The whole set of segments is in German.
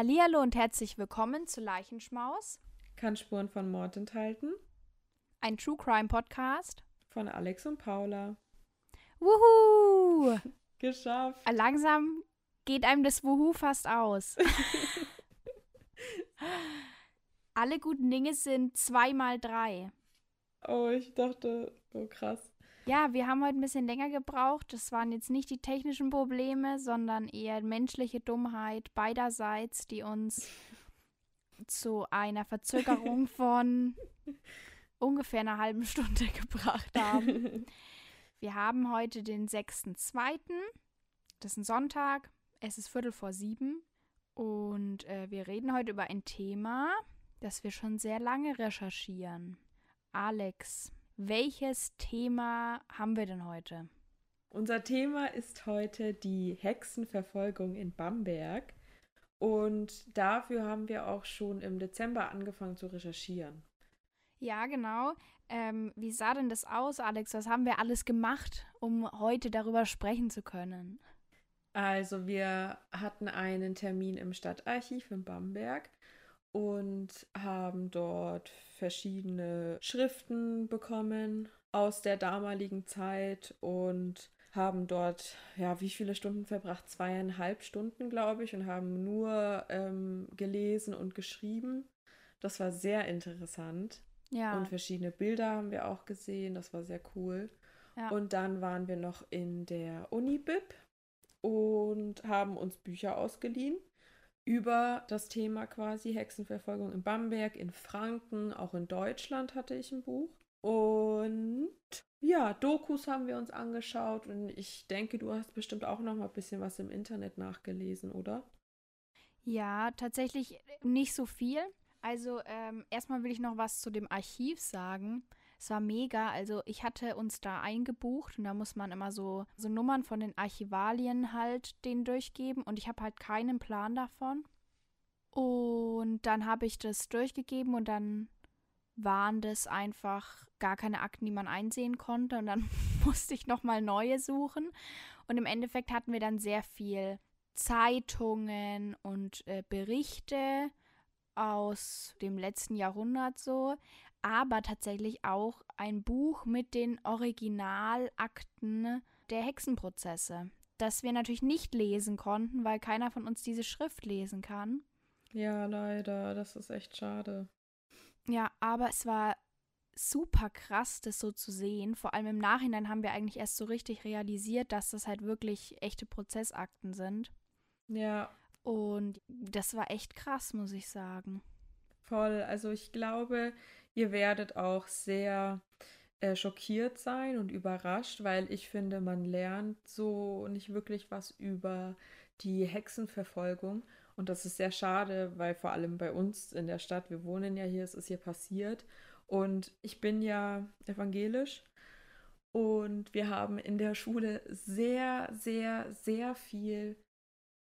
Hallihallo und herzlich willkommen zu Leichenschmaus. Kann Spuren von Mord enthalten. Ein True Crime Podcast. Von Alex und Paula. Wuhu! Geschafft. Langsam geht einem das Wuhu fast aus. Alle guten Dinge sind zweimal drei. Oh, ich dachte, oh krass. Ja, wir haben heute ein bisschen länger gebraucht. Das waren jetzt nicht die technischen Probleme, sondern eher menschliche Dummheit beiderseits, die uns zu einer Verzögerung von ungefähr einer halben Stunde gebracht haben. Wir haben heute den 6.2. Das ist ein Sonntag. Es ist Viertel vor sieben. Und äh, wir reden heute über ein Thema, das wir schon sehr lange recherchieren. Alex, welches Thema haben wir denn heute? Unser Thema ist heute die Hexenverfolgung in Bamberg. Und dafür haben wir auch schon im Dezember angefangen zu recherchieren. Ja, genau. Ähm, wie sah denn das aus, Alex? Was haben wir alles gemacht, um heute darüber sprechen zu können? Also wir hatten einen Termin im Stadtarchiv in Bamberg und haben dort verschiedene Schriften bekommen aus der damaligen Zeit und haben dort, ja, wie viele Stunden verbracht? Zweieinhalb Stunden, glaube ich, und haben nur ähm, gelesen und geschrieben. Das war sehr interessant. Ja. Und verschiedene Bilder haben wir auch gesehen. Das war sehr cool. Ja. Und dann waren wir noch in der Uni-Bib und haben uns Bücher ausgeliehen über das Thema quasi Hexenverfolgung in Bamberg, in Franken, auch in Deutschland hatte ich ein Buch. Und ja, Dokus haben wir uns angeschaut und ich denke, du hast bestimmt auch noch mal ein bisschen was im Internet nachgelesen, oder? Ja, tatsächlich nicht so viel. Also ähm, erstmal will ich noch was zu dem Archiv sagen. Es war mega. Also ich hatte uns da eingebucht und da muss man immer so, so Nummern von den Archivalien halt denen durchgeben und ich habe halt keinen Plan davon. Und dann habe ich das durchgegeben und dann waren das einfach gar keine Akten, die man einsehen konnte und dann musste ich nochmal neue suchen. Und im Endeffekt hatten wir dann sehr viel Zeitungen und äh, Berichte aus dem letzten Jahrhundert so, aber tatsächlich auch ein Buch mit den Originalakten der Hexenprozesse, das wir natürlich nicht lesen konnten, weil keiner von uns diese Schrift lesen kann. Ja, leider, das ist echt schade. Ja, aber es war super krass, das so zu sehen. Vor allem im Nachhinein haben wir eigentlich erst so richtig realisiert, dass das halt wirklich echte Prozessakten sind. Ja. Und das war echt krass, muss ich sagen. Voll. Also ich glaube, Ihr werdet auch sehr äh, schockiert sein und überrascht, weil ich finde, man lernt so nicht wirklich was über die Hexenverfolgung. Und das ist sehr schade, weil vor allem bei uns in der Stadt, wir wohnen ja hier, es ist hier passiert. Und ich bin ja evangelisch. Und wir haben in der Schule sehr, sehr, sehr viel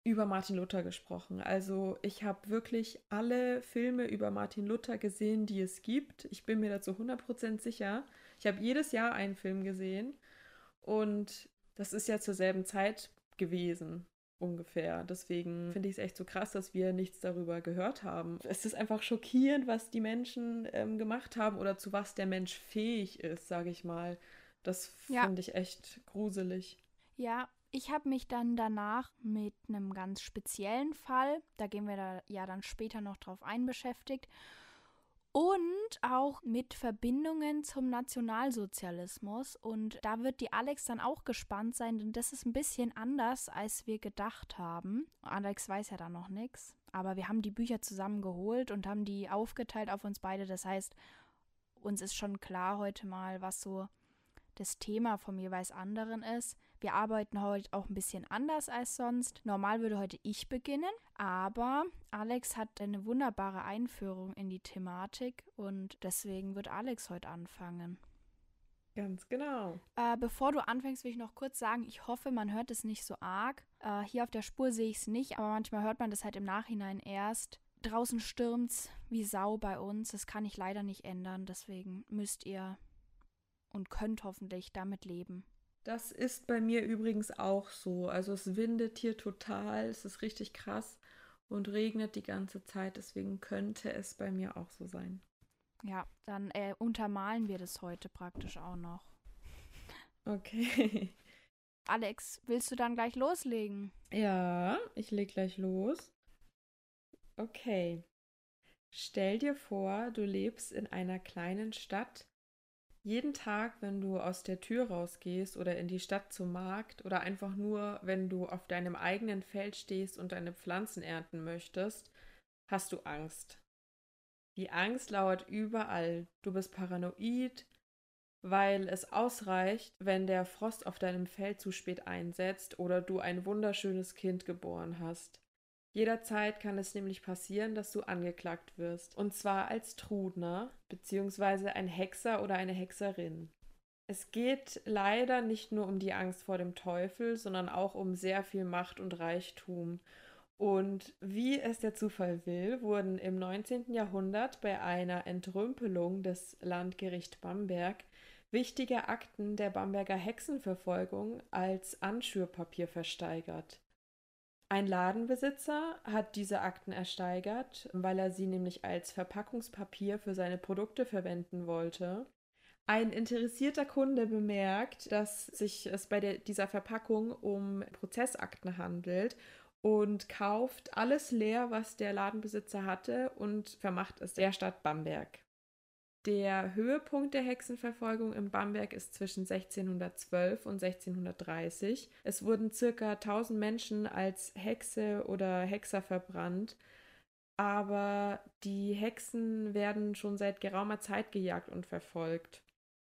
über Martin Luther gesprochen. Also ich habe wirklich alle Filme über Martin Luther gesehen, die es gibt. Ich bin mir dazu 100% sicher. Ich habe jedes Jahr einen Film gesehen und das ist ja zur selben Zeit gewesen ungefähr. Deswegen finde ich es echt so krass, dass wir nichts darüber gehört haben. Es ist einfach schockierend, was die Menschen ähm, gemacht haben oder zu was der Mensch fähig ist, sage ich mal. Das ja. finde ich echt gruselig. Ja, ich habe mich dann danach mit einem ganz speziellen Fall, da gehen wir da ja dann später noch drauf ein, beschäftigt. Und auch mit Verbindungen zum Nationalsozialismus. Und da wird die Alex dann auch gespannt sein, denn das ist ein bisschen anders, als wir gedacht haben. Alex weiß ja da noch nichts. Aber wir haben die Bücher zusammengeholt und haben die aufgeteilt auf uns beide. Das heißt, uns ist schon klar heute mal, was so das Thema vom jeweils anderen ist. Wir arbeiten heute auch ein bisschen anders als sonst. Normal würde heute ich beginnen, aber Alex hat eine wunderbare Einführung in die Thematik und deswegen wird Alex heute anfangen. Ganz genau. Äh, bevor du anfängst, will ich noch kurz sagen, ich hoffe, man hört es nicht so arg. Äh, hier auf der Spur sehe ich es nicht, aber manchmal hört man das halt im Nachhinein erst. Draußen stürmt's wie Sau bei uns. Das kann ich leider nicht ändern. Deswegen müsst ihr und könnt hoffentlich damit leben. Das ist bei mir übrigens auch so. Also es windet hier total, es ist richtig krass. und regnet die ganze Zeit. Deswegen könnte es bei mir auch so sein. Ja, dann äh, untermalen wir das heute praktisch auch noch. Okay. Alex, willst du dann gleich loslegen? Ja, ich leg gleich los. Okay. Stell dir vor, du lebst in einer kleinen Stadt. Jeden Tag, wenn du aus der Tür rausgehst oder in die Stadt zum Markt oder einfach nur, wenn du auf deinem eigenen Feld stehst und deine Pflanzen ernten möchtest, hast du Angst. Die Angst lauert überall. Du bist paranoid, weil es ausreicht, wenn der Frost auf deinem Feld zu spät einsetzt oder du ein wunderschönes Kind geboren hast. Jederzeit kann es nämlich passieren, dass du angeklagt wirst, und zwar als Trudner bzw. ein Hexer oder eine Hexerin. Es geht leider nicht nur um die Angst vor dem Teufel, sondern auch um sehr viel Macht und Reichtum. Und wie es der Zufall will, wurden im 19. Jahrhundert bei einer Entrümpelung des Landgericht Bamberg wichtige Akten der Bamberger Hexenverfolgung als Anschürpapier versteigert. Ein Ladenbesitzer hat diese Akten ersteigert, weil er sie nämlich als Verpackungspapier für seine Produkte verwenden wollte. Ein interessierter Kunde bemerkt, dass sich es bei der, dieser Verpackung um Prozessakten handelt und kauft alles leer, was der Ladenbesitzer hatte und vermacht es der Stadt Bamberg. Der Höhepunkt der Hexenverfolgung in Bamberg ist zwischen 1612 und 1630. Es wurden circa 1000 Menschen als Hexe oder Hexer verbrannt, aber die Hexen werden schon seit geraumer Zeit gejagt und verfolgt.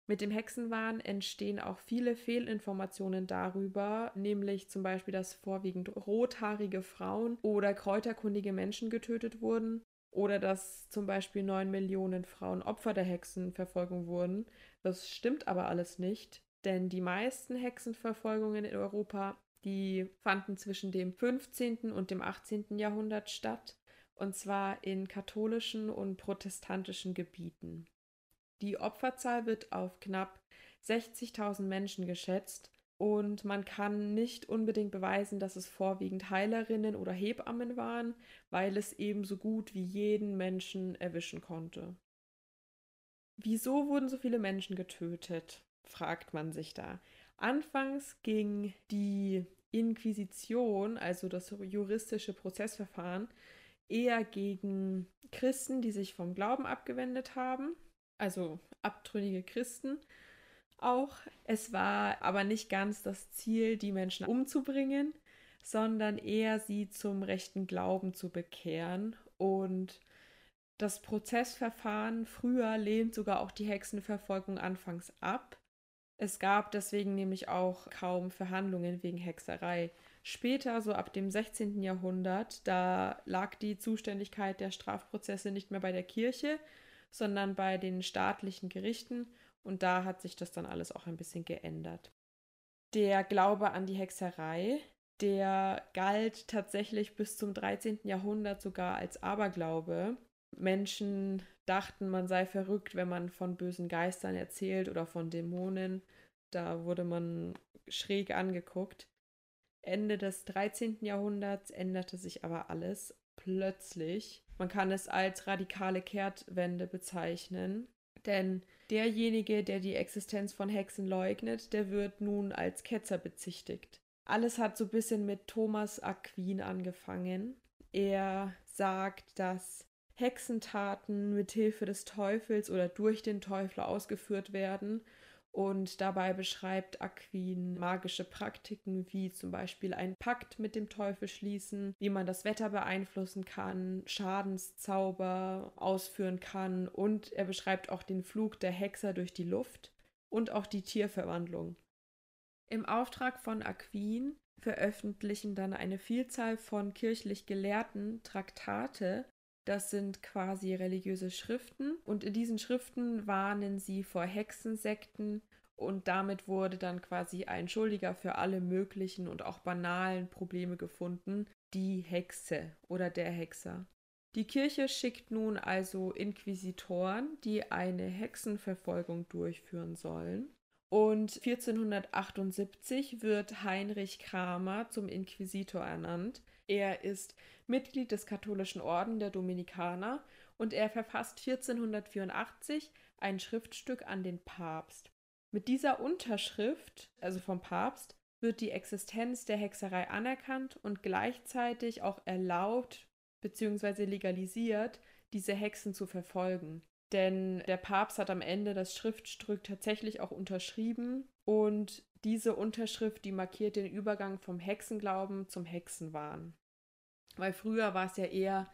Mit dem Hexenwahn entstehen auch viele Fehlinformationen darüber, nämlich zum Beispiel, dass vorwiegend rothaarige Frauen oder kräuterkundige Menschen getötet wurden oder dass zum Beispiel neun Millionen Frauen Opfer der Hexenverfolgung wurden. Das stimmt aber alles nicht, denn die meisten Hexenverfolgungen in Europa, die fanden zwischen dem 15. und dem 18. Jahrhundert statt, und zwar in katholischen und protestantischen Gebieten. Die Opferzahl wird auf knapp 60.000 Menschen geschätzt und man kann nicht unbedingt beweisen, dass es vorwiegend Heilerinnen oder Hebammen waren, weil es eben so gut wie jeden Menschen erwischen konnte. Wieso wurden so viele Menschen getötet? fragt man sich da. Anfangs ging die Inquisition, also das juristische Prozessverfahren, eher gegen Christen, die sich vom Glauben abgewendet haben, also abtrünnige Christen, auch. Es war aber nicht ganz das Ziel, die Menschen umzubringen, sondern eher sie zum rechten Glauben zu bekehren. Und das Prozessverfahren früher lehnt sogar auch die Hexenverfolgung anfangs ab. Es gab deswegen nämlich auch kaum Verhandlungen wegen Hexerei. Später, so ab dem 16. Jahrhundert, da lag die Zuständigkeit der Strafprozesse nicht mehr bei der Kirche, sondern bei den staatlichen Gerichten und da hat sich das dann alles auch ein bisschen geändert. Der Glaube an die Hexerei, der galt tatsächlich bis zum 13. Jahrhundert sogar als Aberglaube. Menschen dachten, man sei verrückt, wenn man von bösen Geistern erzählt oder von Dämonen. Da wurde man schräg angeguckt. Ende des 13. Jahrhunderts änderte sich aber alles plötzlich. Man kann es als radikale Kehrtwende bezeichnen, denn Derjenige, der die Existenz von Hexen leugnet, der wird nun als Ketzer bezichtigt. Alles hat so ein bisschen mit Thomas Aquin angefangen. Er sagt, dass Hexentaten mit Hilfe des Teufels oder durch den Teufel ausgeführt werden und dabei beschreibt Aquin magische Praktiken wie zum Beispiel einen Pakt mit dem Teufel schließen, wie man das Wetter beeinflussen kann, Schadenszauber ausführen kann und er beschreibt auch den Flug der Hexer durch die Luft und auch die Tierverwandlung. Im Auftrag von Aquin veröffentlichen dann eine Vielzahl von kirchlich Gelehrten Traktate das sind quasi religiöse Schriften und in diesen Schriften warnen sie vor Hexensekten und damit wurde dann quasi ein Schuldiger für alle möglichen und auch banalen Probleme gefunden, die Hexe oder der Hexer. Die Kirche schickt nun also Inquisitoren, die eine Hexenverfolgung durchführen sollen. Und 1478 wird Heinrich Kramer zum Inquisitor ernannt. Er ist Mitglied des katholischen Orden der Dominikaner und er verfasst 1484 ein Schriftstück an den Papst. Mit dieser Unterschrift, also vom Papst, wird die Existenz der Hexerei anerkannt und gleichzeitig auch erlaubt bzw. legalisiert, diese Hexen zu verfolgen. Denn der Papst hat am Ende das Schriftstück tatsächlich auch unterschrieben und diese Unterschrift, die markiert den Übergang vom Hexenglauben zum Hexenwahn. Weil früher war es ja eher,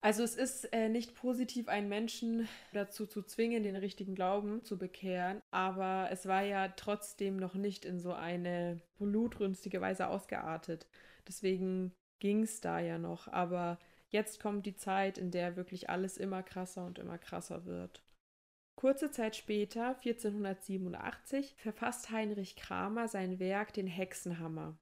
also es ist äh, nicht positiv, einen Menschen dazu zu zwingen, den richtigen Glauben zu bekehren, aber es war ja trotzdem noch nicht in so eine blutrünstige Weise ausgeartet. Deswegen ging es da ja noch, aber jetzt kommt die Zeit, in der wirklich alles immer krasser und immer krasser wird. Kurze Zeit später, 1487, verfasst Heinrich Kramer sein Werk Den Hexenhammer.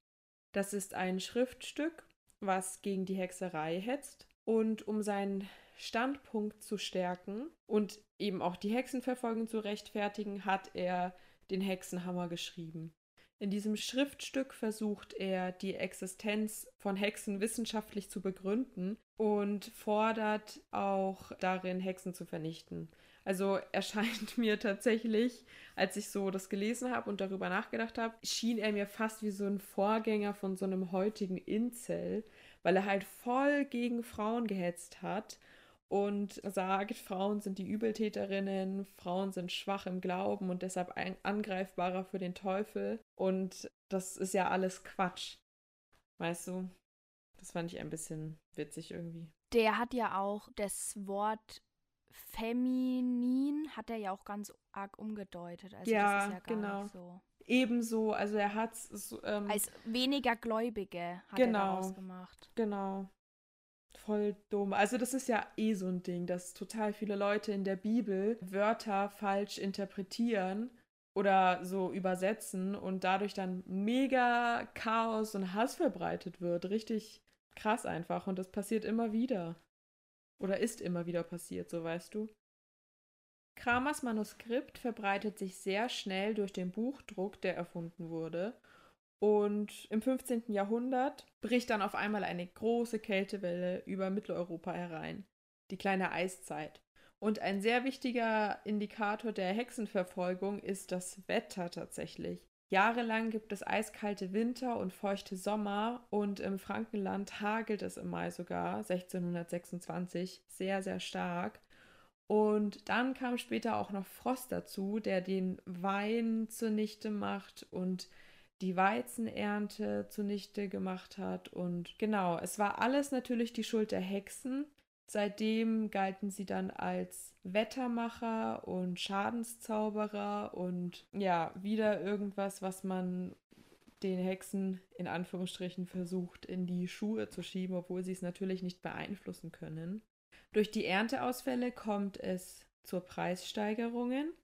Das ist ein Schriftstück, was gegen die Hexerei hetzt und um seinen Standpunkt zu stärken und eben auch die Hexenverfolgung zu rechtfertigen, hat er den Hexenhammer geschrieben. In diesem Schriftstück versucht er, die Existenz von Hexen wissenschaftlich zu begründen und fordert auch darin, Hexen zu vernichten. Also erscheint mir tatsächlich, als ich so das gelesen habe und darüber nachgedacht habe, schien er mir fast wie so ein Vorgänger von so einem heutigen Incel, weil er halt voll gegen Frauen gehetzt hat und sagt, Frauen sind die Übeltäterinnen, Frauen sind schwach im Glauben und deshalb angreifbarer für den Teufel. Und das ist ja alles Quatsch. Weißt du? Das fand ich ein bisschen witzig irgendwie. Der hat ja auch das Wort feminin hat er ja auch ganz arg umgedeutet. Also ja, das ist ja gar genau. nicht so. Ebenso, also er hat es ähm, als weniger Gläubige hat genau, er daraus gemacht. Genau. Voll dumm. Also das ist ja eh so ein Ding, dass total viele Leute in der Bibel Wörter falsch interpretieren oder so übersetzen und dadurch dann mega Chaos und Hass verbreitet wird. Richtig krass einfach. Und das passiert immer wieder. Oder ist immer wieder passiert, so weißt du. Kramers Manuskript verbreitet sich sehr schnell durch den Buchdruck, der erfunden wurde. Und im 15. Jahrhundert bricht dann auf einmal eine große Kältewelle über Mitteleuropa herein, die kleine Eiszeit. Und ein sehr wichtiger Indikator der Hexenverfolgung ist das Wetter tatsächlich. Jahrelang gibt es eiskalte Winter und feuchte Sommer und im Frankenland hagelt es im Mai sogar, 1626, sehr, sehr stark. Und dann kam später auch noch Frost dazu, der den Wein zunichte macht und die Weizenernte zunichte gemacht hat. Und genau, es war alles natürlich die Schuld der Hexen. Seitdem galten sie dann als Wettermacher und Schadenszauberer und ja, wieder irgendwas, was man den Hexen in Anführungsstrichen versucht in die Schuhe zu schieben, obwohl sie es natürlich nicht beeinflussen können. Durch die Ernteausfälle kommt es zu Preissteigerungen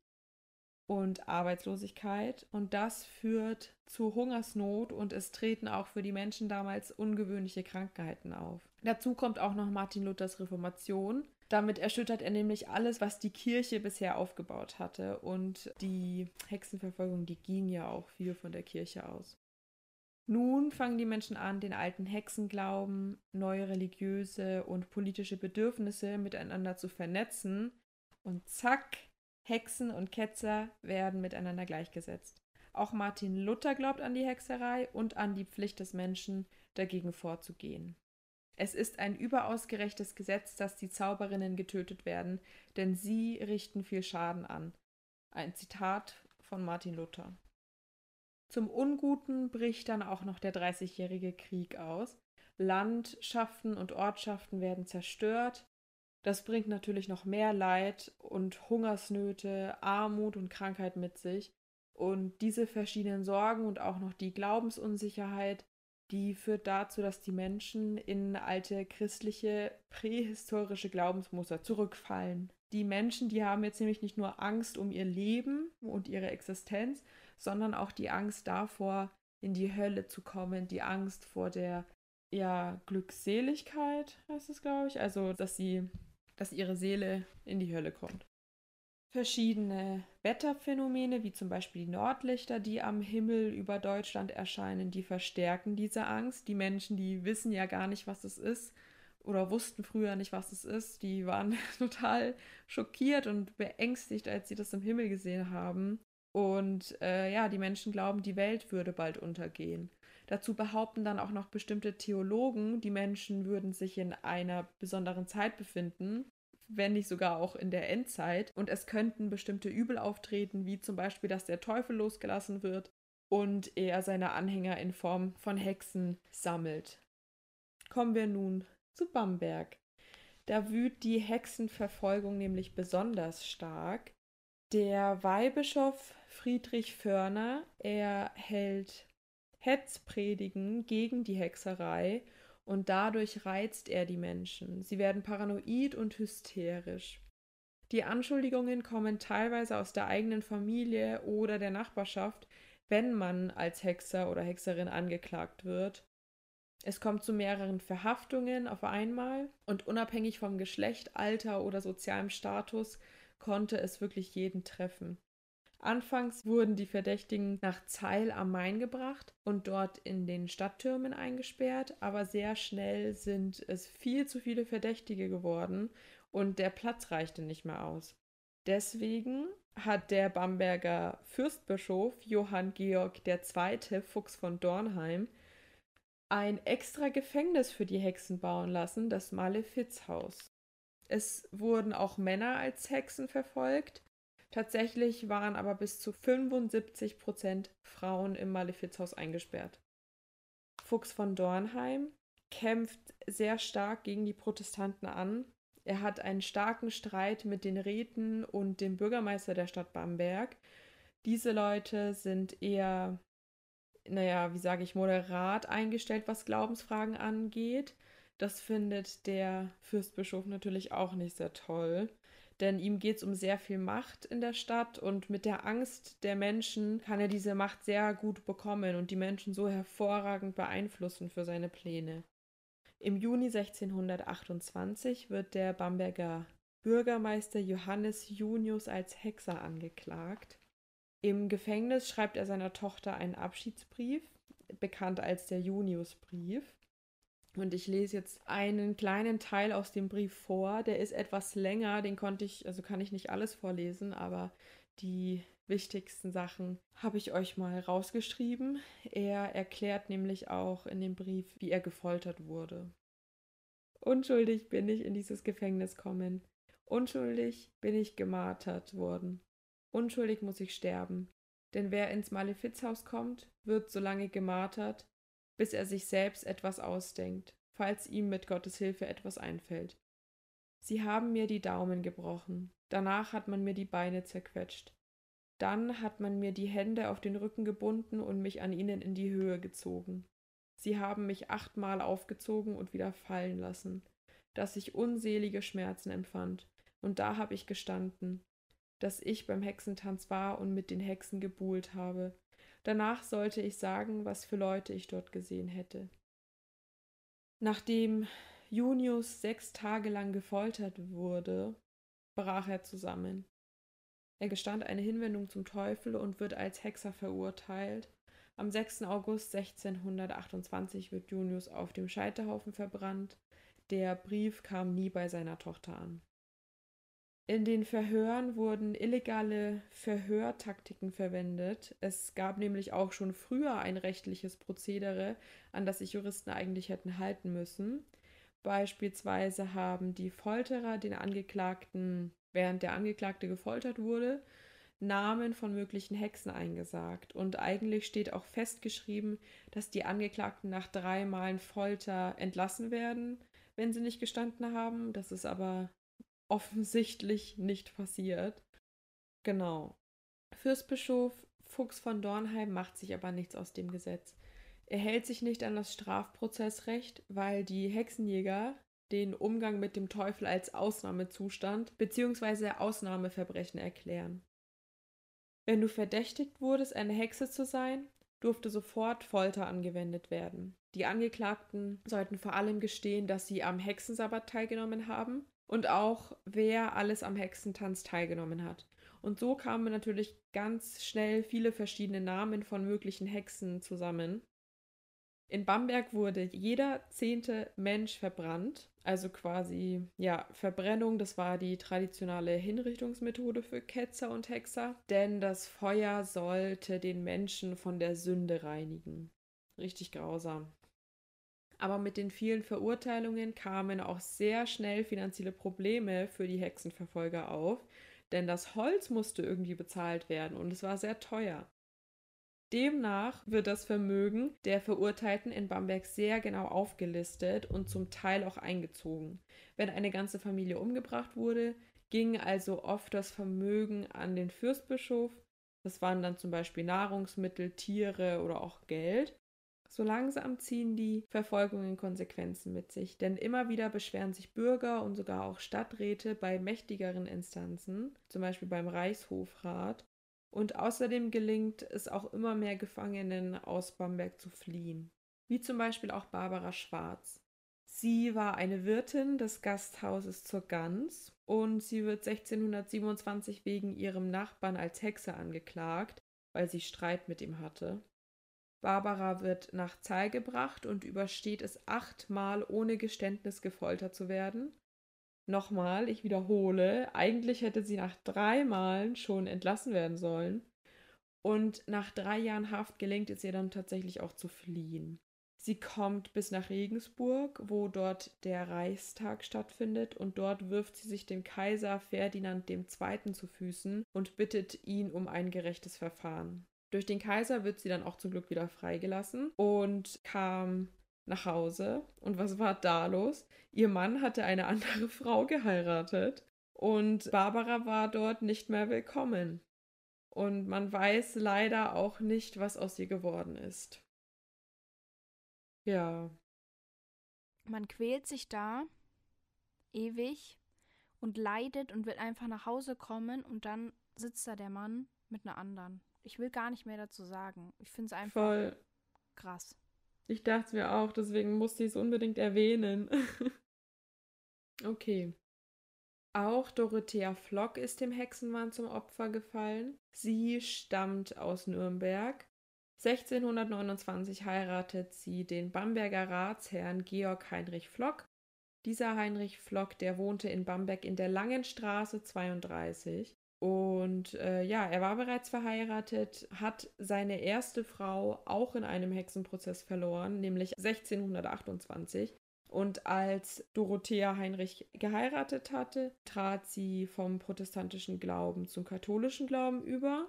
und Arbeitslosigkeit und das führt zu Hungersnot und es treten auch für die Menschen damals ungewöhnliche Krankheiten auf. Dazu kommt auch noch Martin Luthers Reformation. Damit erschüttert er nämlich alles, was die Kirche bisher aufgebaut hatte. Und die Hexenverfolgung, die ging ja auch viel von der Kirche aus. Nun fangen die Menschen an, den alten Hexenglauben, neue religiöse und politische Bedürfnisse miteinander zu vernetzen. Und zack, Hexen und Ketzer werden miteinander gleichgesetzt. Auch Martin Luther glaubt an die Hexerei und an die Pflicht des Menschen, dagegen vorzugehen. Es ist ein überaus gerechtes Gesetz, dass die Zauberinnen getötet werden, denn sie richten viel Schaden an. Ein Zitat von Martin Luther. Zum Unguten bricht dann auch noch der Dreißigjährige Krieg aus. Landschaften und Ortschaften werden zerstört. Das bringt natürlich noch mehr Leid und Hungersnöte, Armut und Krankheit mit sich. Und diese verschiedenen Sorgen und auch noch die Glaubensunsicherheit die führt dazu, dass die Menschen in alte christliche, prähistorische Glaubensmuster zurückfallen. Die Menschen, die haben jetzt nämlich nicht nur Angst um ihr Leben und ihre Existenz, sondern auch die Angst davor, in die Hölle zu kommen, die Angst vor der ja, Glückseligkeit, heißt es, glaube ich. Also, dass sie, dass ihre Seele in die Hölle kommt. Verschiedene Wetterphänomene, wie zum Beispiel die Nordlichter, die am Himmel über Deutschland erscheinen, die verstärken diese Angst. Die Menschen, die wissen ja gar nicht, was es ist oder wussten früher nicht, was es ist, die waren total schockiert und beängstigt, als sie das im Himmel gesehen haben. Und äh, ja, die Menschen glauben, die Welt würde bald untergehen. Dazu behaupten dann auch noch bestimmte Theologen, die Menschen würden sich in einer besonderen Zeit befinden, wenn nicht sogar auch in der Endzeit. Und es könnten bestimmte Übel auftreten, wie zum Beispiel, dass der Teufel losgelassen wird und er seine Anhänger in Form von Hexen sammelt. Kommen wir nun zu Bamberg. Da wüht die Hexenverfolgung nämlich besonders stark. Der Weihbischof Friedrich Förner, er hält Hetzpredigen gegen die Hexerei und dadurch reizt er die Menschen. Sie werden paranoid und hysterisch. Die Anschuldigungen kommen teilweise aus der eigenen Familie oder der Nachbarschaft, wenn man als Hexer oder Hexerin angeklagt wird. Es kommt zu mehreren Verhaftungen auf einmal und unabhängig vom Geschlecht, Alter oder sozialem Status konnte es wirklich jeden treffen. Anfangs wurden die Verdächtigen nach Zeil am Main gebracht und dort in den Stadttürmen eingesperrt, aber sehr schnell sind es viel zu viele Verdächtige geworden und der Platz reichte nicht mehr aus. Deswegen hat der Bamberger Fürstbischof Johann Georg II. Fuchs von Dornheim ein extra Gefängnis für die Hexen bauen lassen, das Malefizhaus. Es wurden auch Männer als Hexen verfolgt, Tatsächlich waren aber bis zu 75 Prozent Frauen im Malefizhaus eingesperrt. Fuchs von Dornheim kämpft sehr stark gegen die Protestanten an. Er hat einen starken Streit mit den Räten und dem Bürgermeister der Stadt Bamberg. Diese Leute sind eher, naja, wie sage ich, moderat eingestellt, was Glaubensfragen angeht. Das findet der Fürstbischof natürlich auch nicht sehr toll denn ihm geht es um sehr viel Macht in der Stadt und mit der Angst der Menschen kann er diese Macht sehr gut bekommen und die Menschen so hervorragend beeinflussen für seine Pläne. Im Juni 1628 wird der Bamberger Bürgermeister Johannes Junius als Hexer angeklagt. Im Gefängnis schreibt er seiner Tochter einen Abschiedsbrief, bekannt als der Juniusbrief. Und ich lese jetzt einen kleinen Teil aus dem Brief vor. Der ist etwas länger, den konnte ich, also kann ich nicht alles vorlesen, aber die wichtigsten Sachen habe ich euch mal rausgeschrieben. Er erklärt nämlich auch in dem Brief, wie er gefoltert wurde. Unschuldig bin ich in dieses Gefängnis kommen. Unschuldig bin ich gemartert worden. Unschuldig muss ich sterben. Denn wer ins Malefizhaus kommt, wird so lange gemartert, bis er sich selbst etwas ausdenkt, falls ihm mit Gottes Hilfe etwas einfällt. Sie haben mir die Daumen gebrochen, danach hat man mir die Beine zerquetscht, dann hat man mir die Hände auf den Rücken gebunden und mich an ihnen in die Höhe gezogen. Sie haben mich achtmal aufgezogen und wieder fallen lassen, dass ich unselige Schmerzen empfand, und da habe ich gestanden, dass ich beim Hexentanz war und mit den Hexen gebuhlt habe, Danach sollte ich sagen, was für Leute ich dort gesehen hätte. Nachdem Junius sechs Tage lang gefoltert wurde, brach er zusammen. Er gestand eine Hinwendung zum Teufel und wird als Hexer verurteilt. Am 6. August 1628 wird Junius auf dem Scheiterhaufen verbrannt. Der Brief kam nie bei seiner Tochter an. In den Verhören wurden illegale Verhörtaktiken verwendet. Es gab nämlich auch schon früher ein rechtliches Prozedere, an das sich Juristen eigentlich hätten halten müssen. Beispielsweise haben die Folterer den Angeklagten, während der Angeklagte gefoltert wurde, Namen von möglichen Hexen eingesagt. Und eigentlich steht auch festgeschrieben, dass die Angeklagten nach drei Malen Folter entlassen werden, wenn sie nicht gestanden haben. Das ist aber offensichtlich nicht passiert. Genau. Fürstbischof Fuchs von Dornheim macht sich aber nichts aus dem Gesetz. Er hält sich nicht an das Strafprozessrecht, weil die Hexenjäger den Umgang mit dem Teufel als Ausnahmezustand bzw. Ausnahmeverbrechen erklären. Wenn du verdächtigt wurdest, eine Hexe zu sein, durfte sofort Folter angewendet werden. Die Angeklagten sollten vor allem gestehen, dass sie am Hexensabbat teilgenommen haben und auch wer alles am Hexentanz teilgenommen hat. Und so kamen natürlich ganz schnell viele verschiedene Namen von möglichen Hexen zusammen. In Bamberg wurde jeder zehnte Mensch verbrannt, also quasi, ja, Verbrennung, das war die traditionelle Hinrichtungsmethode für Ketzer und Hexer, denn das Feuer sollte den Menschen von der Sünde reinigen. Richtig grausam. Aber mit den vielen Verurteilungen kamen auch sehr schnell finanzielle Probleme für die Hexenverfolger auf, denn das Holz musste irgendwie bezahlt werden und es war sehr teuer. Demnach wird das Vermögen der Verurteilten in Bamberg sehr genau aufgelistet und zum Teil auch eingezogen. Wenn eine ganze Familie umgebracht wurde, ging also oft das Vermögen an den Fürstbischof. Das waren dann zum Beispiel Nahrungsmittel, Tiere oder auch Geld. So langsam ziehen die Verfolgungen Konsequenzen mit sich, denn immer wieder beschweren sich Bürger und sogar auch Stadträte bei mächtigeren Instanzen, zum Beispiel beim Reichshofrat. Und außerdem gelingt es auch immer mehr Gefangenen aus Bamberg zu fliehen, wie zum Beispiel auch Barbara Schwarz. Sie war eine Wirtin des Gasthauses zur Gans und sie wird 1627 wegen ihrem Nachbarn als Hexe angeklagt, weil sie Streit mit ihm hatte. Barbara wird nach Zahl gebracht und übersteht es achtmal ohne Geständnis gefoltert zu werden. Nochmal, ich wiederhole, eigentlich hätte sie nach drei Malen schon entlassen werden sollen. Und nach drei Jahren Haft gelingt es ihr dann tatsächlich auch zu fliehen. Sie kommt bis nach Regensburg, wo dort der Reichstag stattfindet, und dort wirft sie sich dem Kaiser Ferdinand II. zu Füßen und bittet ihn um ein gerechtes Verfahren. Durch den Kaiser wird sie dann auch zum Glück wieder freigelassen und kam nach Hause. Und was war da los? Ihr Mann hatte eine andere Frau geheiratet und Barbara war dort nicht mehr willkommen. Und man weiß leider auch nicht, was aus ihr geworden ist. Ja. Man quält sich da ewig und leidet und will einfach nach Hause kommen und dann sitzt da der Mann mit einer anderen. Ich will gar nicht mehr dazu sagen. Ich finde es einfach Voll. krass. Ich dachte es mir auch, deswegen musste ich es unbedingt erwähnen. okay. Auch Dorothea Flock ist dem Hexenwahn zum Opfer gefallen. Sie stammt aus Nürnberg. 1629 heiratet sie den Bamberger Ratsherrn Georg Heinrich Flock. Dieser Heinrich Flock, der wohnte in Bamberg in der Langen Straße 32. Und äh, ja, er war bereits verheiratet, hat seine erste Frau auch in einem Hexenprozess verloren, nämlich 1628. Und als Dorothea Heinrich geheiratet hatte, trat sie vom protestantischen Glauben zum katholischen Glauben über.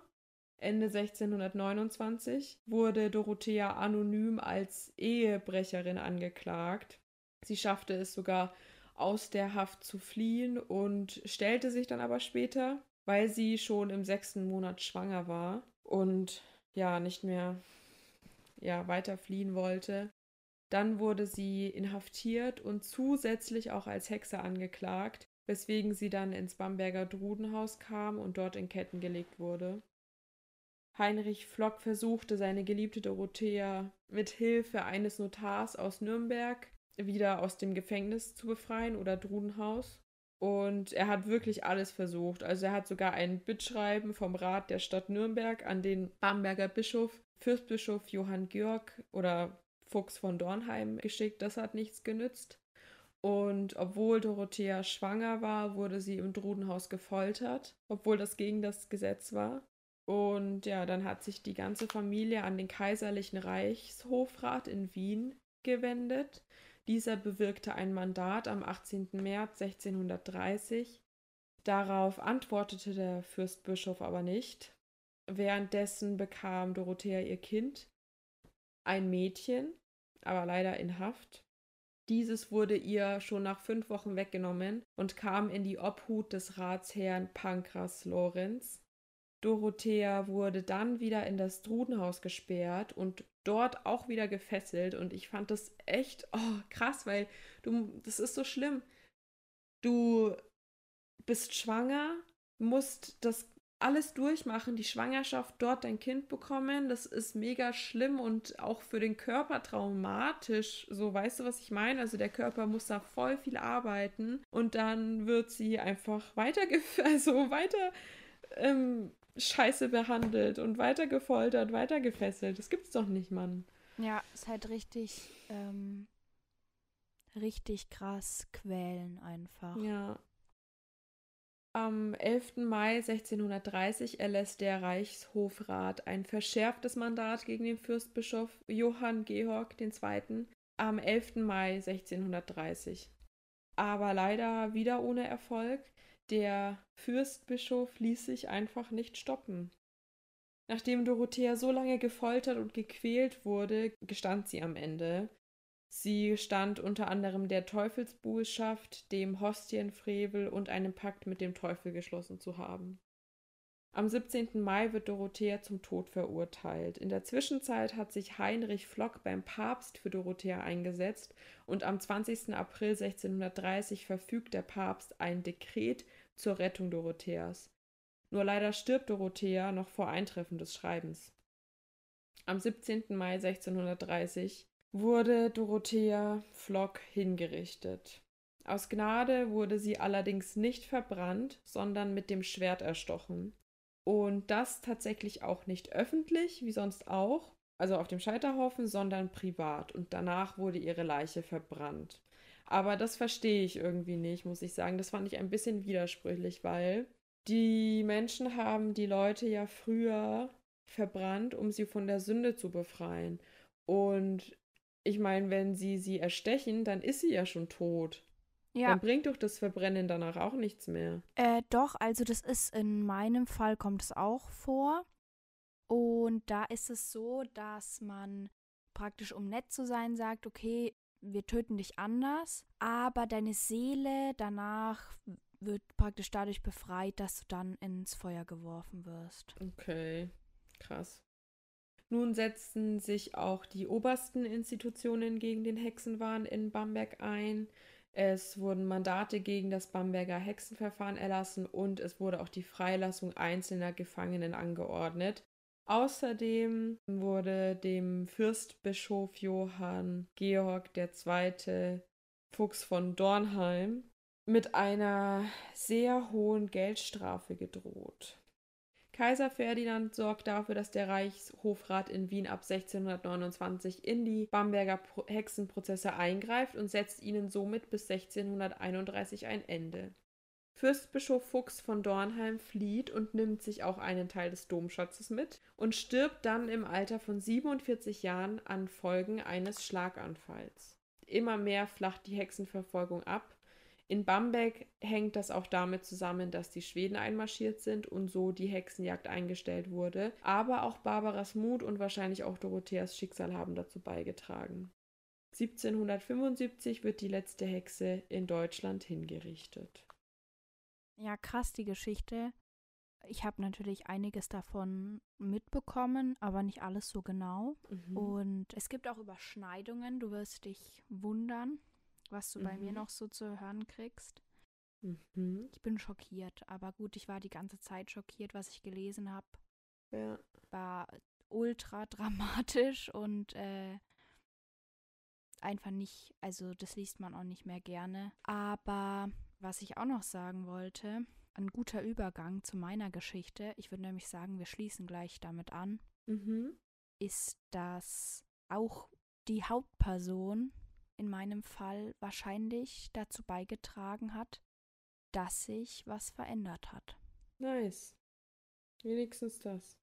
Ende 1629 wurde Dorothea anonym als Ehebrecherin angeklagt. Sie schaffte es sogar aus der Haft zu fliehen und stellte sich dann aber später weil sie schon im sechsten Monat schwanger war und ja nicht mehr ja weiter fliehen wollte. Dann wurde sie inhaftiert und zusätzlich auch als Hexe angeklagt, weswegen sie dann ins Bamberger Drudenhaus kam und dort in Ketten gelegt wurde. Heinrich Flock versuchte seine geliebte Dorothea mit Hilfe eines Notars aus Nürnberg wieder aus dem Gefängnis zu befreien oder Drudenhaus. Und er hat wirklich alles versucht. Also er hat sogar ein Bittschreiben vom Rat der Stadt Nürnberg an den Bamberger Bischof, Fürstbischof Johann Georg oder Fuchs von Dornheim geschickt. Das hat nichts genützt. Und obwohl Dorothea schwanger war, wurde sie im Drudenhaus gefoltert, obwohl das gegen das Gesetz war. Und ja, dann hat sich die ganze Familie an den kaiserlichen Reichshofrat in Wien gewendet. Dieser bewirkte ein Mandat am 18. März 1630. Darauf antwortete der Fürstbischof aber nicht. Währenddessen bekam Dorothea ihr Kind, ein Mädchen, aber leider in Haft. Dieses wurde ihr schon nach fünf Wochen weggenommen und kam in die Obhut des Ratsherrn Pankras Lorenz. Dorothea wurde dann wieder in das Drudenhaus gesperrt und dort auch wieder gefesselt. Und ich fand das echt oh, krass, weil du, das ist so schlimm. Du bist schwanger, musst das alles durchmachen, die Schwangerschaft, dort dein Kind bekommen. Das ist mega schlimm und auch für den Körper traumatisch. So, weißt du, was ich meine? Also der Körper muss da voll viel arbeiten und dann wird sie einfach weiter, also weiter ähm, scheiße behandelt und weiter gefoltert, weiter gefesselt. Das gibt's doch nicht, Mann. Ja, ist halt richtig, ähm, richtig krass quälen einfach. Ja. Am 11. Mai 1630 erlässt der Reichshofrat ein verschärftes Mandat gegen den Fürstbischof Johann Georg II. am 11. Mai 1630. Aber leider wieder ohne Erfolg. Der Fürstbischof ließ sich einfach nicht stoppen. Nachdem Dorothea so lange gefoltert und gequält wurde, gestand sie am Ende, Sie stand unter anderem der Teufelsbußschaft, dem Hostienfrevel und einem Pakt mit dem Teufel geschlossen zu haben. Am 17. Mai wird Dorothea zum Tod verurteilt. In der Zwischenzeit hat sich Heinrich Flock beim Papst für Dorothea eingesetzt und am 20. April 1630 verfügt der Papst ein Dekret zur Rettung Dorotheas. Nur leider stirbt Dorothea noch vor Eintreffen des Schreibens. Am 17. Mai 1630 wurde Dorothea Flock hingerichtet. Aus Gnade wurde sie allerdings nicht verbrannt, sondern mit dem Schwert erstochen. Und das tatsächlich auch nicht öffentlich, wie sonst auch, also auf dem Scheiterhaufen, sondern privat. Und danach wurde ihre Leiche verbrannt. Aber das verstehe ich irgendwie nicht, muss ich sagen. Das fand ich ein bisschen widersprüchlich, weil die Menschen haben die Leute ja früher verbrannt, um sie von der Sünde zu befreien. Und ich meine, wenn sie sie erstechen, dann ist sie ja schon tot. Ja. Dann bringt doch das Verbrennen danach auch nichts mehr. Äh, doch, also das ist in meinem Fall kommt es auch vor. Und da ist es so, dass man praktisch, um nett zu sein, sagt, okay, wir töten dich anders, aber deine Seele danach wird praktisch dadurch befreit, dass du dann ins Feuer geworfen wirst. Okay, krass. Nun setzten sich auch die obersten Institutionen gegen den Hexenwahn in Bamberg ein. Es wurden Mandate gegen das Bamberger Hexenverfahren erlassen und es wurde auch die Freilassung einzelner Gefangenen angeordnet. Außerdem wurde dem Fürstbischof Johann Georg II. Fuchs von Dornheim mit einer sehr hohen Geldstrafe gedroht. Kaiser Ferdinand sorgt dafür, dass der Reichshofrat in Wien ab 1629 in die Bamberger Hexenprozesse eingreift und setzt ihnen somit bis 1631 ein Ende. Fürstbischof Fuchs von Dornheim flieht und nimmt sich auch einen Teil des Domschatzes mit und stirbt dann im Alter von 47 Jahren an Folgen eines Schlaganfalls. Immer mehr flacht die Hexenverfolgung ab in Bamberg hängt das auch damit zusammen, dass die Schweden einmarschiert sind und so die Hexenjagd eingestellt wurde. Aber auch Barbaras Mut und wahrscheinlich auch Dorotheas Schicksal haben dazu beigetragen. 1775 wird die letzte Hexe in Deutschland hingerichtet. Ja, krass die Geschichte. Ich habe natürlich einiges davon mitbekommen, aber nicht alles so genau. Mhm. Und es gibt auch Überschneidungen, du wirst dich wundern was du mhm. bei mir mhm. noch so zu hören kriegst. Mhm. Ich bin schockiert, aber gut, ich war die ganze Zeit schockiert, was ich gelesen habe. Ja. War ultra dramatisch und äh, einfach nicht, also das liest man auch nicht mehr gerne. Aber was ich auch noch sagen wollte, ein guter Übergang zu meiner Geschichte, ich würde nämlich sagen, wir schließen gleich damit an, mhm. ist, dass auch die Hauptperson in meinem Fall wahrscheinlich dazu beigetragen hat, dass sich was verändert hat. Nice. Wenigstens das.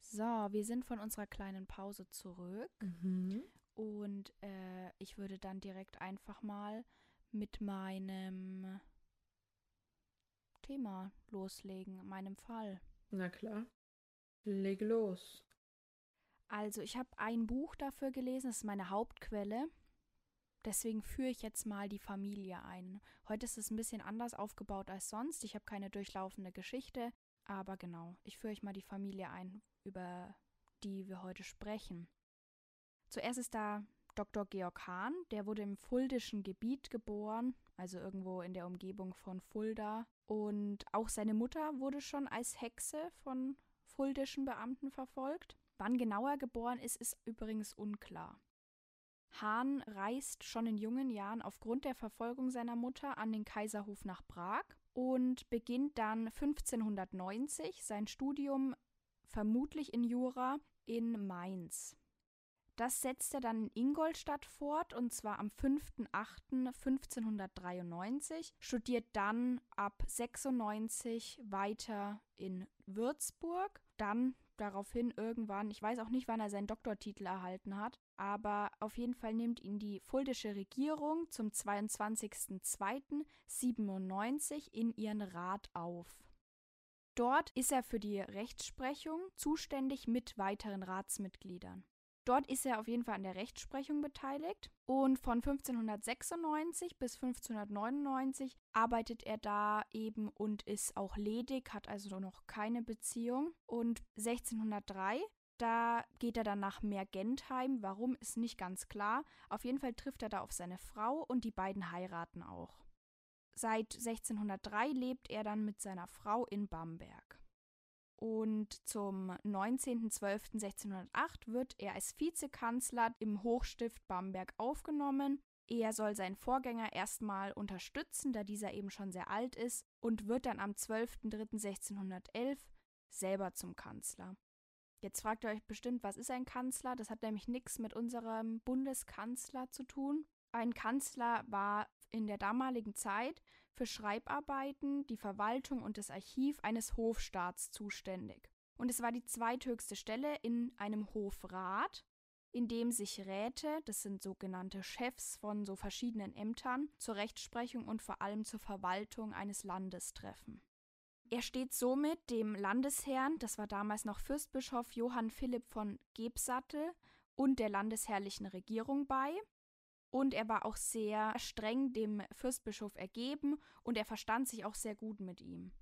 So, wir sind von unserer kleinen Pause zurück. Mhm. Und äh, ich würde dann direkt einfach mal mit meinem Thema loslegen, meinem Fall. Na klar. Leg los. Also, ich habe ein Buch dafür gelesen, das ist meine Hauptquelle. Deswegen führe ich jetzt mal die Familie ein. Heute ist es ein bisschen anders aufgebaut als sonst. Ich habe keine durchlaufende Geschichte, aber genau, ich führe euch mal die Familie ein, über die wir heute sprechen. Zuerst ist da Dr. Georg Hahn, der wurde im fuldischen Gebiet geboren, also irgendwo in der Umgebung von Fulda. Und auch seine Mutter wurde schon als Hexe von fuldischen Beamten verfolgt. Wann genauer geboren ist, ist übrigens unklar. Hahn reist schon in jungen Jahren aufgrund der Verfolgung seiner Mutter an den Kaiserhof nach Prag und beginnt dann 1590 sein Studium vermutlich in Jura in Mainz. Das setzt er dann in Ingolstadt fort und zwar am 5.8.1593, studiert dann ab 96 weiter in Würzburg, dann daraufhin irgendwann, ich weiß auch nicht, wann er seinen Doktortitel erhalten hat, aber auf jeden Fall nimmt ihn die fuldische Regierung zum 22.02.97 in ihren Rat auf. Dort ist er für die Rechtsprechung zuständig mit weiteren Ratsmitgliedern. Dort ist er auf jeden Fall an der Rechtsprechung beteiligt und von 1596 bis 1599 arbeitet er da eben und ist auch ledig, hat also noch keine Beziehung. Und 1603 da geht er dann nach Mergentheim. Warum ist nicht ganz klar. Auf jeden Fall trifft er da auf seine Frau und die beiden heiraten auch. Seit 1603 lebt er dann mit seiner Frau in Bamberg und zum 19.12.1608 wird er als Vizekanzler im Hochstift Bamberg aufgenommen. Er soll seinen Vorgänger erstmal unterstützen, da dieser eben schon sehr alt ist, und wird dann am 12.03.1611 selber zum Kanzler. Jetzt fragt ihr euch bestimmt, was ist ein Kanzler? Das hat nämlich nichts mit unserem Bundeskanzler zu tun. Ein Kanzler war in der damaligen Zeit für Schreibarbeiten, die Verwaltung und das Archiv eines Hofstaats zuständig. Und es war die zweithöchste Stelle in einem Hofrat, in dem sich Räte, das sind sogenannte Chefs von so verschiedenen Ämtern, zur Rechtsprechung und vor allem zur Verwaltung eines Landes treffen. Er steht somit dem Landesherrn, das war damals noch Fürstbischof Johann Philipp von Gebsattel, und der landesherrlichen Regierung bei und er war auch sehr streng dem Fürstbischof ergeben und er verstand sich auch sehr gut mit ihm.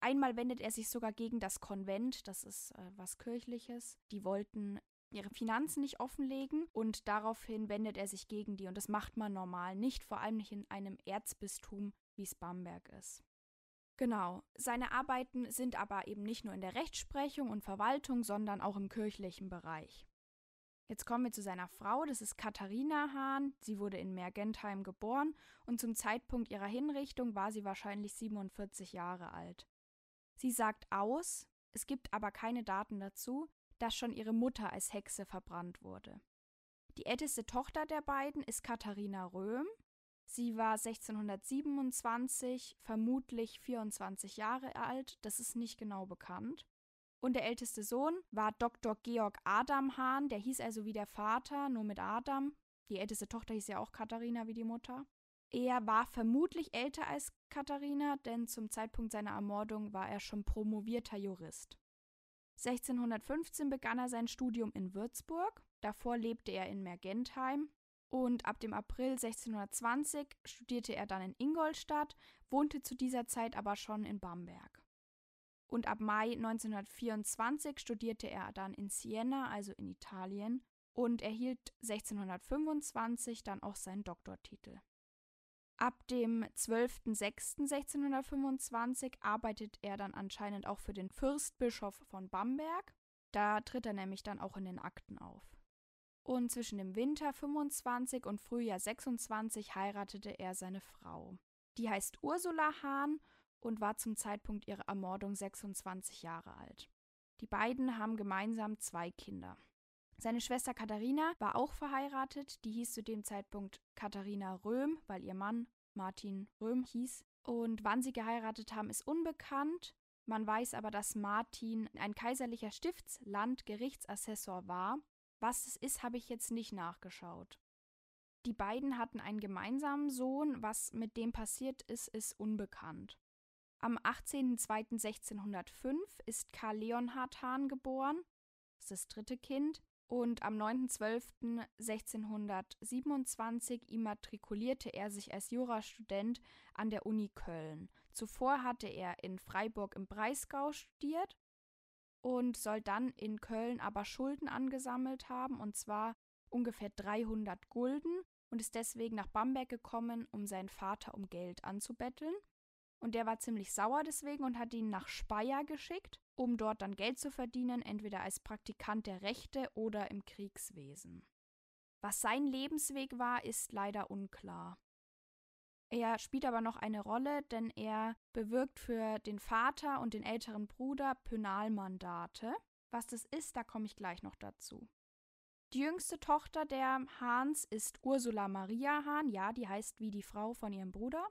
Einmal wendet er sich sogar gegen das Konvent, das ist äh, was kirchliches. Die wollten ihre Finanzen nicht offenlegen und daraufhin wendet er sich gegen die und das macht man normal nicht, vor allem nicht in einem Erzbistum, wie es Bamberg ist. Genau, seine Arbeiten sind aber eben nicht nur in der Rechtsprechung und Verwaltung, sondern auch im kirchlichen Bereich. Jetzt kommen wir zu seiner Frau, das ist Katharina Hahn. Sie wurde in Mergentheim geboren und zum Zeitpunkt ihrer Hinrichtung war sie wahrscheinlich 47 Jahre alt. Sie sagt aus, es gibt aber keine Daten dazu, dass schon ihre Mutter als Hexe verbrannt wurde. Die älteste Tochter der beiden ist Katharina Röhm. Sie war 1627 vermutlich 24 Jahre alt, das ist nicht genau bekannt. Und der älteste Sohn war Dr. Georg Adam Hahn, der hieß also wie der Vater, nur mit Adam. Die älteste Tochter hieß ja auch Katharina wie die Mutter. Er war vermutlich älter als Katharina, denn zum Zeitpunkt seiner Ermordung war er schon promovierter Jurist. 1615 begann er sein Studium in Würzburg, davor lebte er in Mergentheim und ab dem April 1620 studierte er dann in Ingolstadt, wohnte zu dieser Zeit aber schon in Bamberg und ab Mai 1924 studierte er dann in Siena, also in Italien, und erhielt 1625 dann auch seinen Doktortitel. Ab dem 12.06.1625 arbeitet er dann anscheinend auch für den Fürstbischof von Bamberg. Da tritt er nämlich dann auch in den Akten auf. Und zwischen dem Winter 25 und Frühjahr 26 heiratete er seine Frau. Die heißt Ursula Hahn und war zum Zeitpunkt ihrer Ermordung 26 Jahre alt. Die beiden haben gemeinsam zwei Kinder. Seine Schwester Katharina war auch verheiratet, die hieß zu dem Zeitpunkt Katharina Röhm, weil ihr Mann Martin Röhm hieß. Und wann sie geheiratet haben, ist unbekannt. Man weiß aber, dass Martin ein kaiserlicher Stiftslandgerichtsassessor war. Was es ist, habe ich jetzt nicht nachgeschaut. Die beiden hatten einen gemeinsamen Sohn, was mit dem passiert ist, ist unbekannt. Am 18.02.1605 ist Karl Leonhard Hahn geboren, das ist das dritte Kind, und am 9.12.1627 immatrikulierte er sich als Jurastudent an der Uni Köln. Zuvor hatte er in Freiburg im Breisgau studiert und soll dann in Köln aber Schulden angesammelt haben, und zwar ungefähr 300 Gulden, und ist deswegen nach Bamberg gekommen, um seinen Vater um Geld anzubetteln. Und der war ziemlich sauer deswegen und hat ihn nach Speyer geschickt, um dort dann Geld zu verdienen, entweder als Praktikant der Rechte oder im Kriegswesen. Was sein Lebensweg war, ist leider unklar. Er spielt aber noch eine Rolle, denn er bewirkt für den Vater und den älteren Bruder Pönalmandate. Was das ist, da komme ich gleich noch dazu. Die jüngste Tochter der Hahns ist Ursula Maria Hahn, ja, die heißt wie die Frau von ihrem Bruder.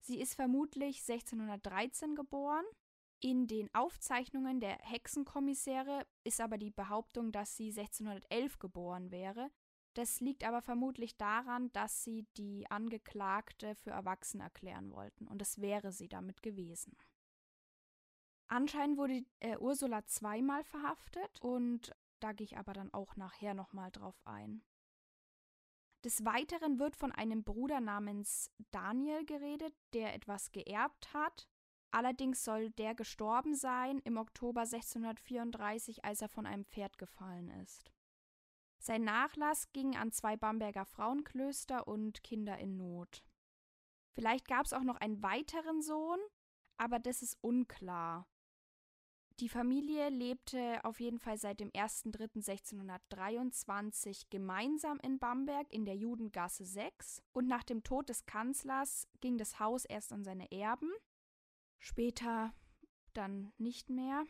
Sie ist vermutlich 1613 geboren. In den Aufzeichnungen der Hexenkommissäre ist aber die Behauptung, dass sie 1611 geboren wäre. Das liegt aber vermutlich daran, dass sie die Angeklagte für erwachsen erklären wollten, und das wäre sie damit gewesen. Anscheinend wurde äh, Ursula zweimal verhaftet und da gehe ich aber dann auch nachher nochmal drauf ein. Des Weiteren wird von einem Bruder namens Daniel geredet, der etwas geerbt hat. Allerdings soll der gestorben sein im Oktober 1634, als er von einem Pferd gefallen ist. Sein Nachlass ging an zwei Bamberger Frauenklöster und Kinder in Not. Vielleicht gab es auch noch einen weiteren Sohn, aber das ist unklar. Die Familie lebte auf jeden Fall seit dem 1.3.1623 gemeinsam in Bamberg in der Judengasse 6 und nach dem Tod des Kanzlers ging das Haus erst an seine Erben, später dann nicht mehr.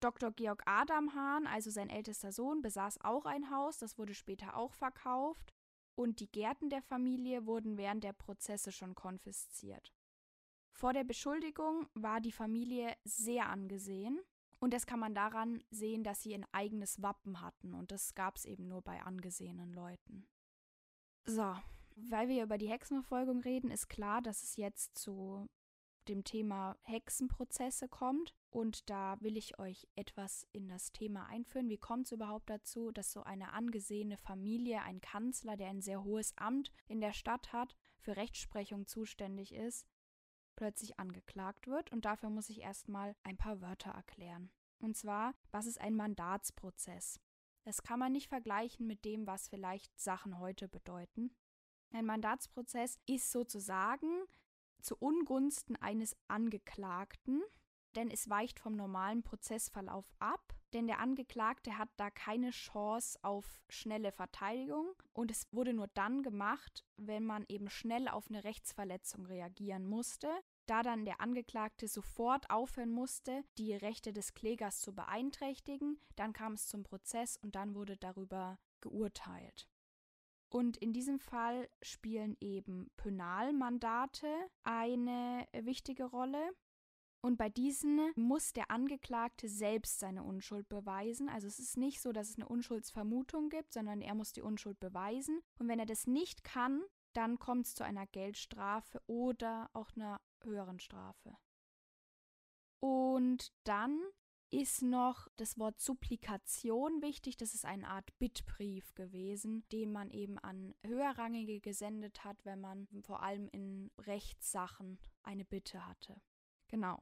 Dr. Georg Adam Hahn, also sein ältester Sohn, besaß auch ein Haus, das wurde später auch verkauft und die Gärten der Familie wurden während der Prozesse schon konfisziert. Vor der Beschuldigung war die Familie sehr angesehen und das kann man daran sehen, dass sie ein eigenes Wappen hatten. Und das gab es eben nur bei angesehenen Leuten. So, weil wir über die Hexenverfolgung reden, ist klar, dass es jetzt zu dem Thema Hexenprozesse kommt. Und da will ich euch etwas in das Thema einführen. Wie kommt es überhaupt dazu, dass so eine angesehene Familie, ein Kanzler, der ein sehr hohes Amt in der Stadt hat, für Rechtsprechung zuständig ist, plötzlich angeklagt wird. Und dafür muss ich erstmal ein paar Wörter erklären. Und zwar, was ist ein Mandatsprozess? Das kann man nicht vergleichen mit dem, was vielleicht Sachen heute bedeuten. Ein Mandatsprozess ist sozusagen zu Ungunsten eines Angeklagten, denn es weicht vom normalen Prozessverlauf ab, denn der Angeklagte hat da keine Chance auf schnelle Verteidigung und es wurde nur dann gemacht, wenn man eben schnell auf eine Rechtsverletzung reagieren musste. Da dann der Angeklagte sofort aufhören musste, die Rechte des Klägers zu beeinträchtigen, dann kam es zum Prozess und dann wurde darüber geurteilt. Und in diesem Fall spielen eben Pönalmandate eine wichtige Rolle. Und bei diesen muss der Angeklagte selbst seine Unschuld beweisen. Also es ist nicht so, dass es eine Unschuldsvermutung gibt, sondern er muss die Unschuld beweisen. Und wenn er das nicht kann, dann kommt es zu einer Geldstrafe oder auch einer höheren Strafe. Und dann ist noch das Wort Supplikation wichtig. Das ist eine Art Bittbrief gewesen, den man eben an Höherrangige gesendet hat, wenn man vor allem in Rechtssachen eine Bitte hatte. Genau.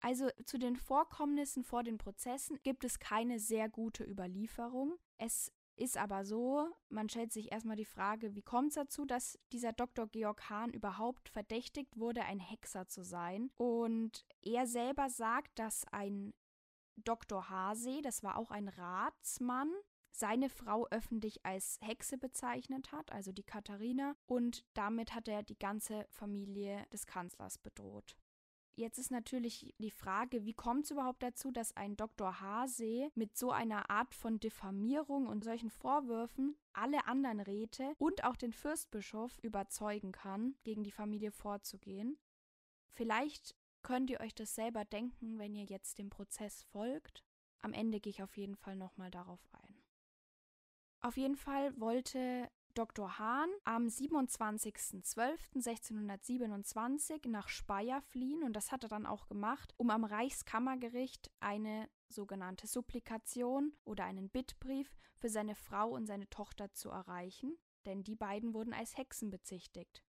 Also zu den Vorkommnissen vor den Prozessen gibt es keine sehr gute Überlieferung. Es ist aber so, man stellt sich erstmal die Frage, wie kommt es dazu, dass dieser Dr. Georg Hahn überhaupt verdächtigt wurde, ein Hexer zu sein? Und er selber sagt, dass ein Dr. Hase, das war auch ein Ratsmann, seine Frau öffentlich als Hexe bezeichnet hat, also die Katharina, und damit hat er die ganze Familie des Kanzlers bedroht. Jetzt ist natürlich die Frage, wie kommt es überhaupt dazu, dass ein Dr. Hase mit so einer Art von Diffamierung und solchen Vorwürfen alle anderen Räte und auch den Fürstbischof überzeugen kann, gegen die Familie vorzugehen? Vielleicht könnt ihr euch das selber denken, wenn ihr jetzt dem Prozess folgt. Am Ende gehe ich auf jeden Fall nochmal darauf ein. Auf jeden Fall wollte Dr. Hahn am 27.12.1627 nach Speyer fliehen und das hat er dann auch gemacht, um am Reichskammergericht eine sogenannte Supplikation oder einen Bittbrief für seine Frau und seine Tochter zu erreichen, denn die beiden wurden als Hexen bezichtigt.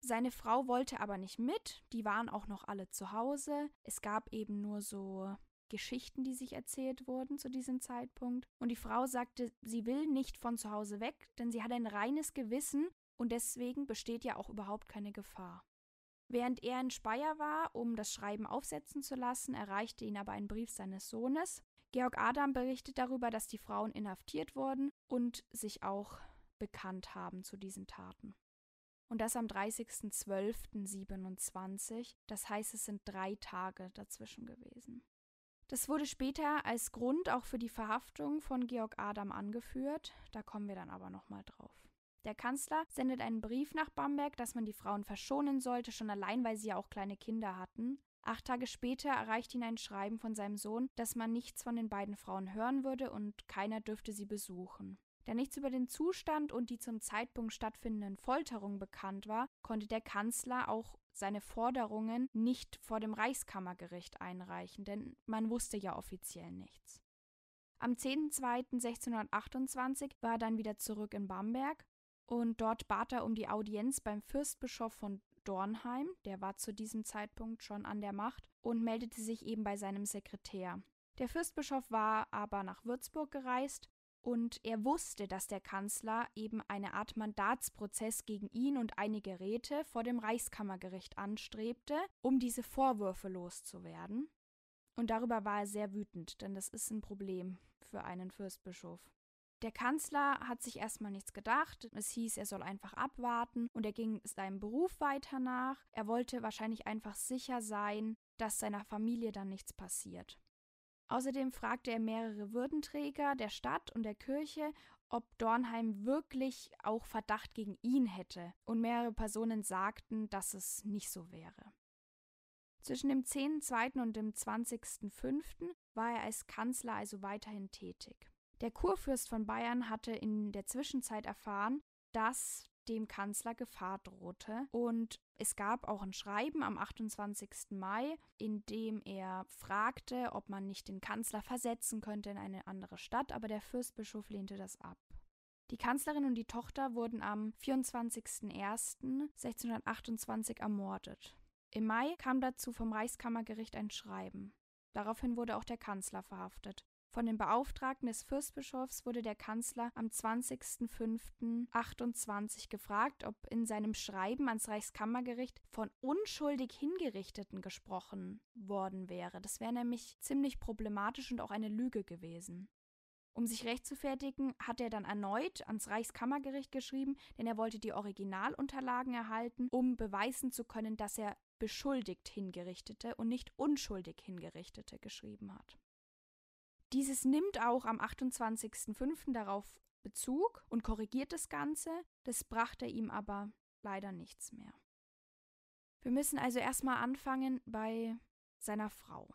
Seine Frau wollte aber nicht mit, die waren auch noch alle zu Hause. Es gab eben nur so Geschichten, die sich erzählt wurden zu diesem Zeitpunkt. Und die Frau sagte, sie will nicht von zu Hause weg, denn sie hat ein reines Gewissen und deswegen besteht ja auch überhaupt keine Gefahr. Während er in Speyer war, um das Schreiben aufsetzen zu lassen, erreichte ihn aber ein Brief seines Sohnes. Georg Adam berichtet darüber, dass die Frauen inhaftiert wurden und sich auch bekannt haben zu diesen Taten. und das am 30.12.27. Das heißt, es sind drei Tage dazwischen gewesen. Das wurde später als Grund auch für die Verhaftung von Georg Adam angeführt, da kommen wir dann aber nochmal drauf. Der Kanzler sendet einen Brief nach Bamberg, dass man die Frauen verschonen sollte, schon allein, weil sie ja auch kleine Kinder hatten. Acht Tage später erreicht ihn ein Schreiben von seinem Sohn, dass man nichts von den beiden Frauen hören würde und keiner dürfte sie besuchen. Da nichts über den Zustand und die zum Zeitpunkt stattfindenden Folterungen bekannt war, konnte der Kanzler auch seine Forderungen nicht vor dem Reichskammergericht einreichen, denn man wusste ja offiziell nichts. Am 10.02.1628 war er dann wieder zurück in Bamberg und dort bat er um die Audienz beim Fürstbischof von Dornheim, der war zu diesem Zeitpunkt schon an der Macht, und meldete sich eben bei seinem Sekretär. Der Fürstbischof war aber nach Würzburg gereist und er wusste, dass der Kanzler eben eine Art Mandatsprozess gegen ihn und einige Räte vor dem Reichskammergericht anstrebte, um diese Vorwürfe loszuwerden. Und darüber war er sehr wütend, denn das ist ein Problem für einen Fürstbischof. Der Kanzler hat sich erstmal nichts gedacht. Es hieß, er soll einfach abwarten und er ging seinem Beruf weiter nach. Er wollte wahrscheinlich einfach sicher sein, dass seiner Familie dann nichts passiert. Außerdem fragte er mehrere Würdenträger der Stadt und der Kirche, ob Dornheim wirklich auch Verdacht gegen ihn hätte, und mehrere Personen sagten, dass es nicht so wäre. Zwischen dem 10.2. und dem 20.5. war er als Kanzler also weiterhin tätig. Der Kurfürst von Bayern hatte in der Zwischenzeit erfahren, dass dem Kanzler Gefahr drohte. Und es gab auch ein Schreiben am 28. Mai, in dem er fragte, ob man nicht den Kanzler versetzen könnte in eine andere Stadt, aber der Fürstbischof lehnte das ab. Die Kanzlerin und die Tochter wurden am 24.01.1628 ermordet. Im Mai kam dazu vom Reichskammergericht ein Schreiben. Daraufhin wurde auch der Kanzler verhaftet. Von den Beauftragten des Fürstbischofs wurde der Kanzler am 20.05.28 gefragt, ob in seinem Schreiben ans Reichskammergericht von unschuldig Hingerichteten gesprochen worden wäre. Das wäre nämlich ziemlich problematisch und auch eine Lüge gewesen. Um sich rechtfertigen, hat er dann erneut ans Reichskammergericht geschrieben, denn er wollte die Originalunterlagen erhalten, um beweisen zu können, dass er beschuldigt Hingerichtete und nicht unschuldig Hingerichtete geschrieben hat. Dieses nimmt auch am 28.05. darauf Bezug und korrigiert das Ganze, das brachte ihm aber leider nichts mehr. Wir müssen also erstmal anfangen bei seiner Frau.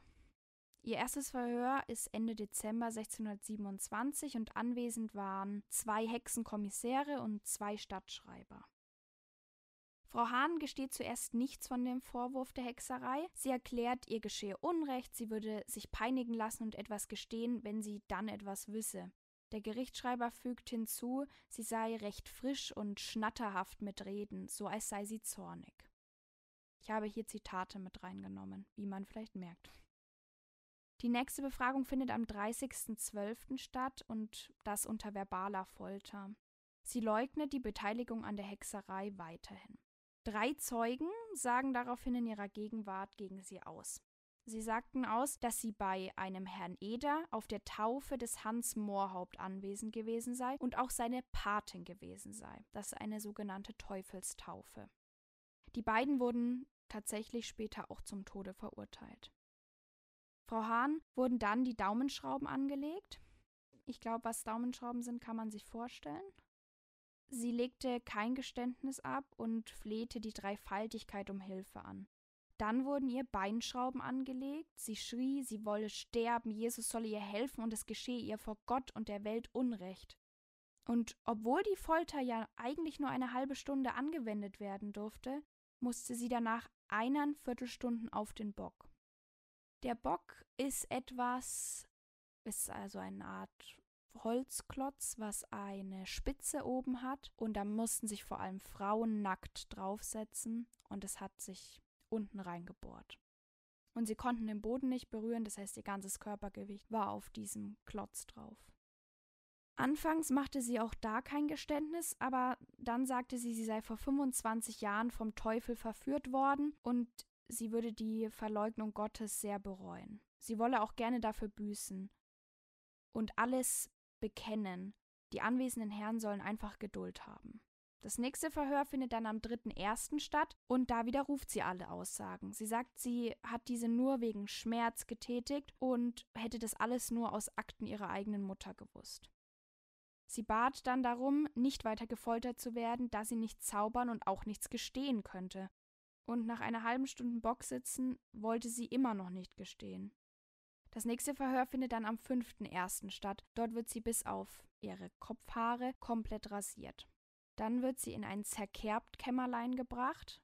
Ihr erstes Verhör ist Ende Dezember 1627 und anwesend waren zwei Hexenkommissäre und zwei Stadtschreiber. Frau Hahn gesteht zuerst nichts von dem Vorwurf der Hexerei. Sie erklärt, ihr geschehe Unrecht, sie würde sich peinigen lassen und etwas gestehen, wenn sie dann etwas wisse. Der Gerichtsschreiber fügt hinzu, sie sei recht frisch und schnatterhaft mit Reden, so als sei sie zornig. Ich habe hier Zitate mit reingenommen, wie man vielleicht merkt. Die nächste Befragung findet am 30.12. statt und das unter verbaler Folter. Sie leugnet die Beteiligung an der Hexerei weiterhin. Drei Zeugen sagen daraufhin in ihrer Gegenwart gegen sie aus. Sie sagten aus, dass sie bei einem Herrn Eder auf der Taufe des Hans Moorhaupt anwesend gewesen sei und auch seine Patin gewesen sei. Das ist eine sogenannte Teufelstaufe. Die beiden wurden tatsächlich später auch zum Tode verurteilt. Frau Hahn wurden dann die Daumenschrauben angelegt. Ich glaube, was Daumenschrauben sind, kann man sich vorstellen. Sie legte kein Geständnis ab und flehte die Dreifaltigkeit um Hilfe an. Dann wurden ihr Beinschrauben angelegt, sie schrie, sie wolle sterben, Jesus solle ihr helfen und es geschehe ihr vor Gott und der Welt Unrecht. Und obwohl die Folter ja eigentlich nur eine halbe Stunde angewendet werden durfte, musste sie danach einern Viertelstunden auf den Bock. Der Bock ist etwas, ist also eine Art Holzklotz, was eine Spitze oben hat. Und da mussten sich vor allem Frauen nackt draufsetzen und es hat sich unten reingebohrt. Und sie konnten den Boden nicht berühren, das heißt, ihr ganzes Körpergewicht war auf diesem Klotz drauf. Anfangs machte sie auch da kein Geständnis, aber dann sagte sie, sie sei vor 25 Jahren vom Teufel verführt worden und sie würde die Verleugnung Gottes sehr bereuen. Sie wolle auch gerne dafür büßen und alles bekennen. Die anwesenden Herren sollen einfach Geduld haben. Das nächste Verhör findet dann am 3.1. statt und da widerruft sie alle Aussagen. Sie sagt, sie hat diese nur wegen Schmerz getätigt und hätte das alles nur aus Akten ihrer eigenen Mutter gewusst. Sie bat dann darum, nicht weiter gefoltert zu werden, da sie nicht zaubern und auch nichts gestehen könnte. Und nach einer halben Stunde Boxsitzen wollte sie immer noch nicht gestehen. Das nächste Verhör findet dann am 5.1. statt. Dort wird sie bis auf ihre Kopfhaare komplett rasiert. Dann wird sie in ein zerkerbt Kämmerlein gebracht.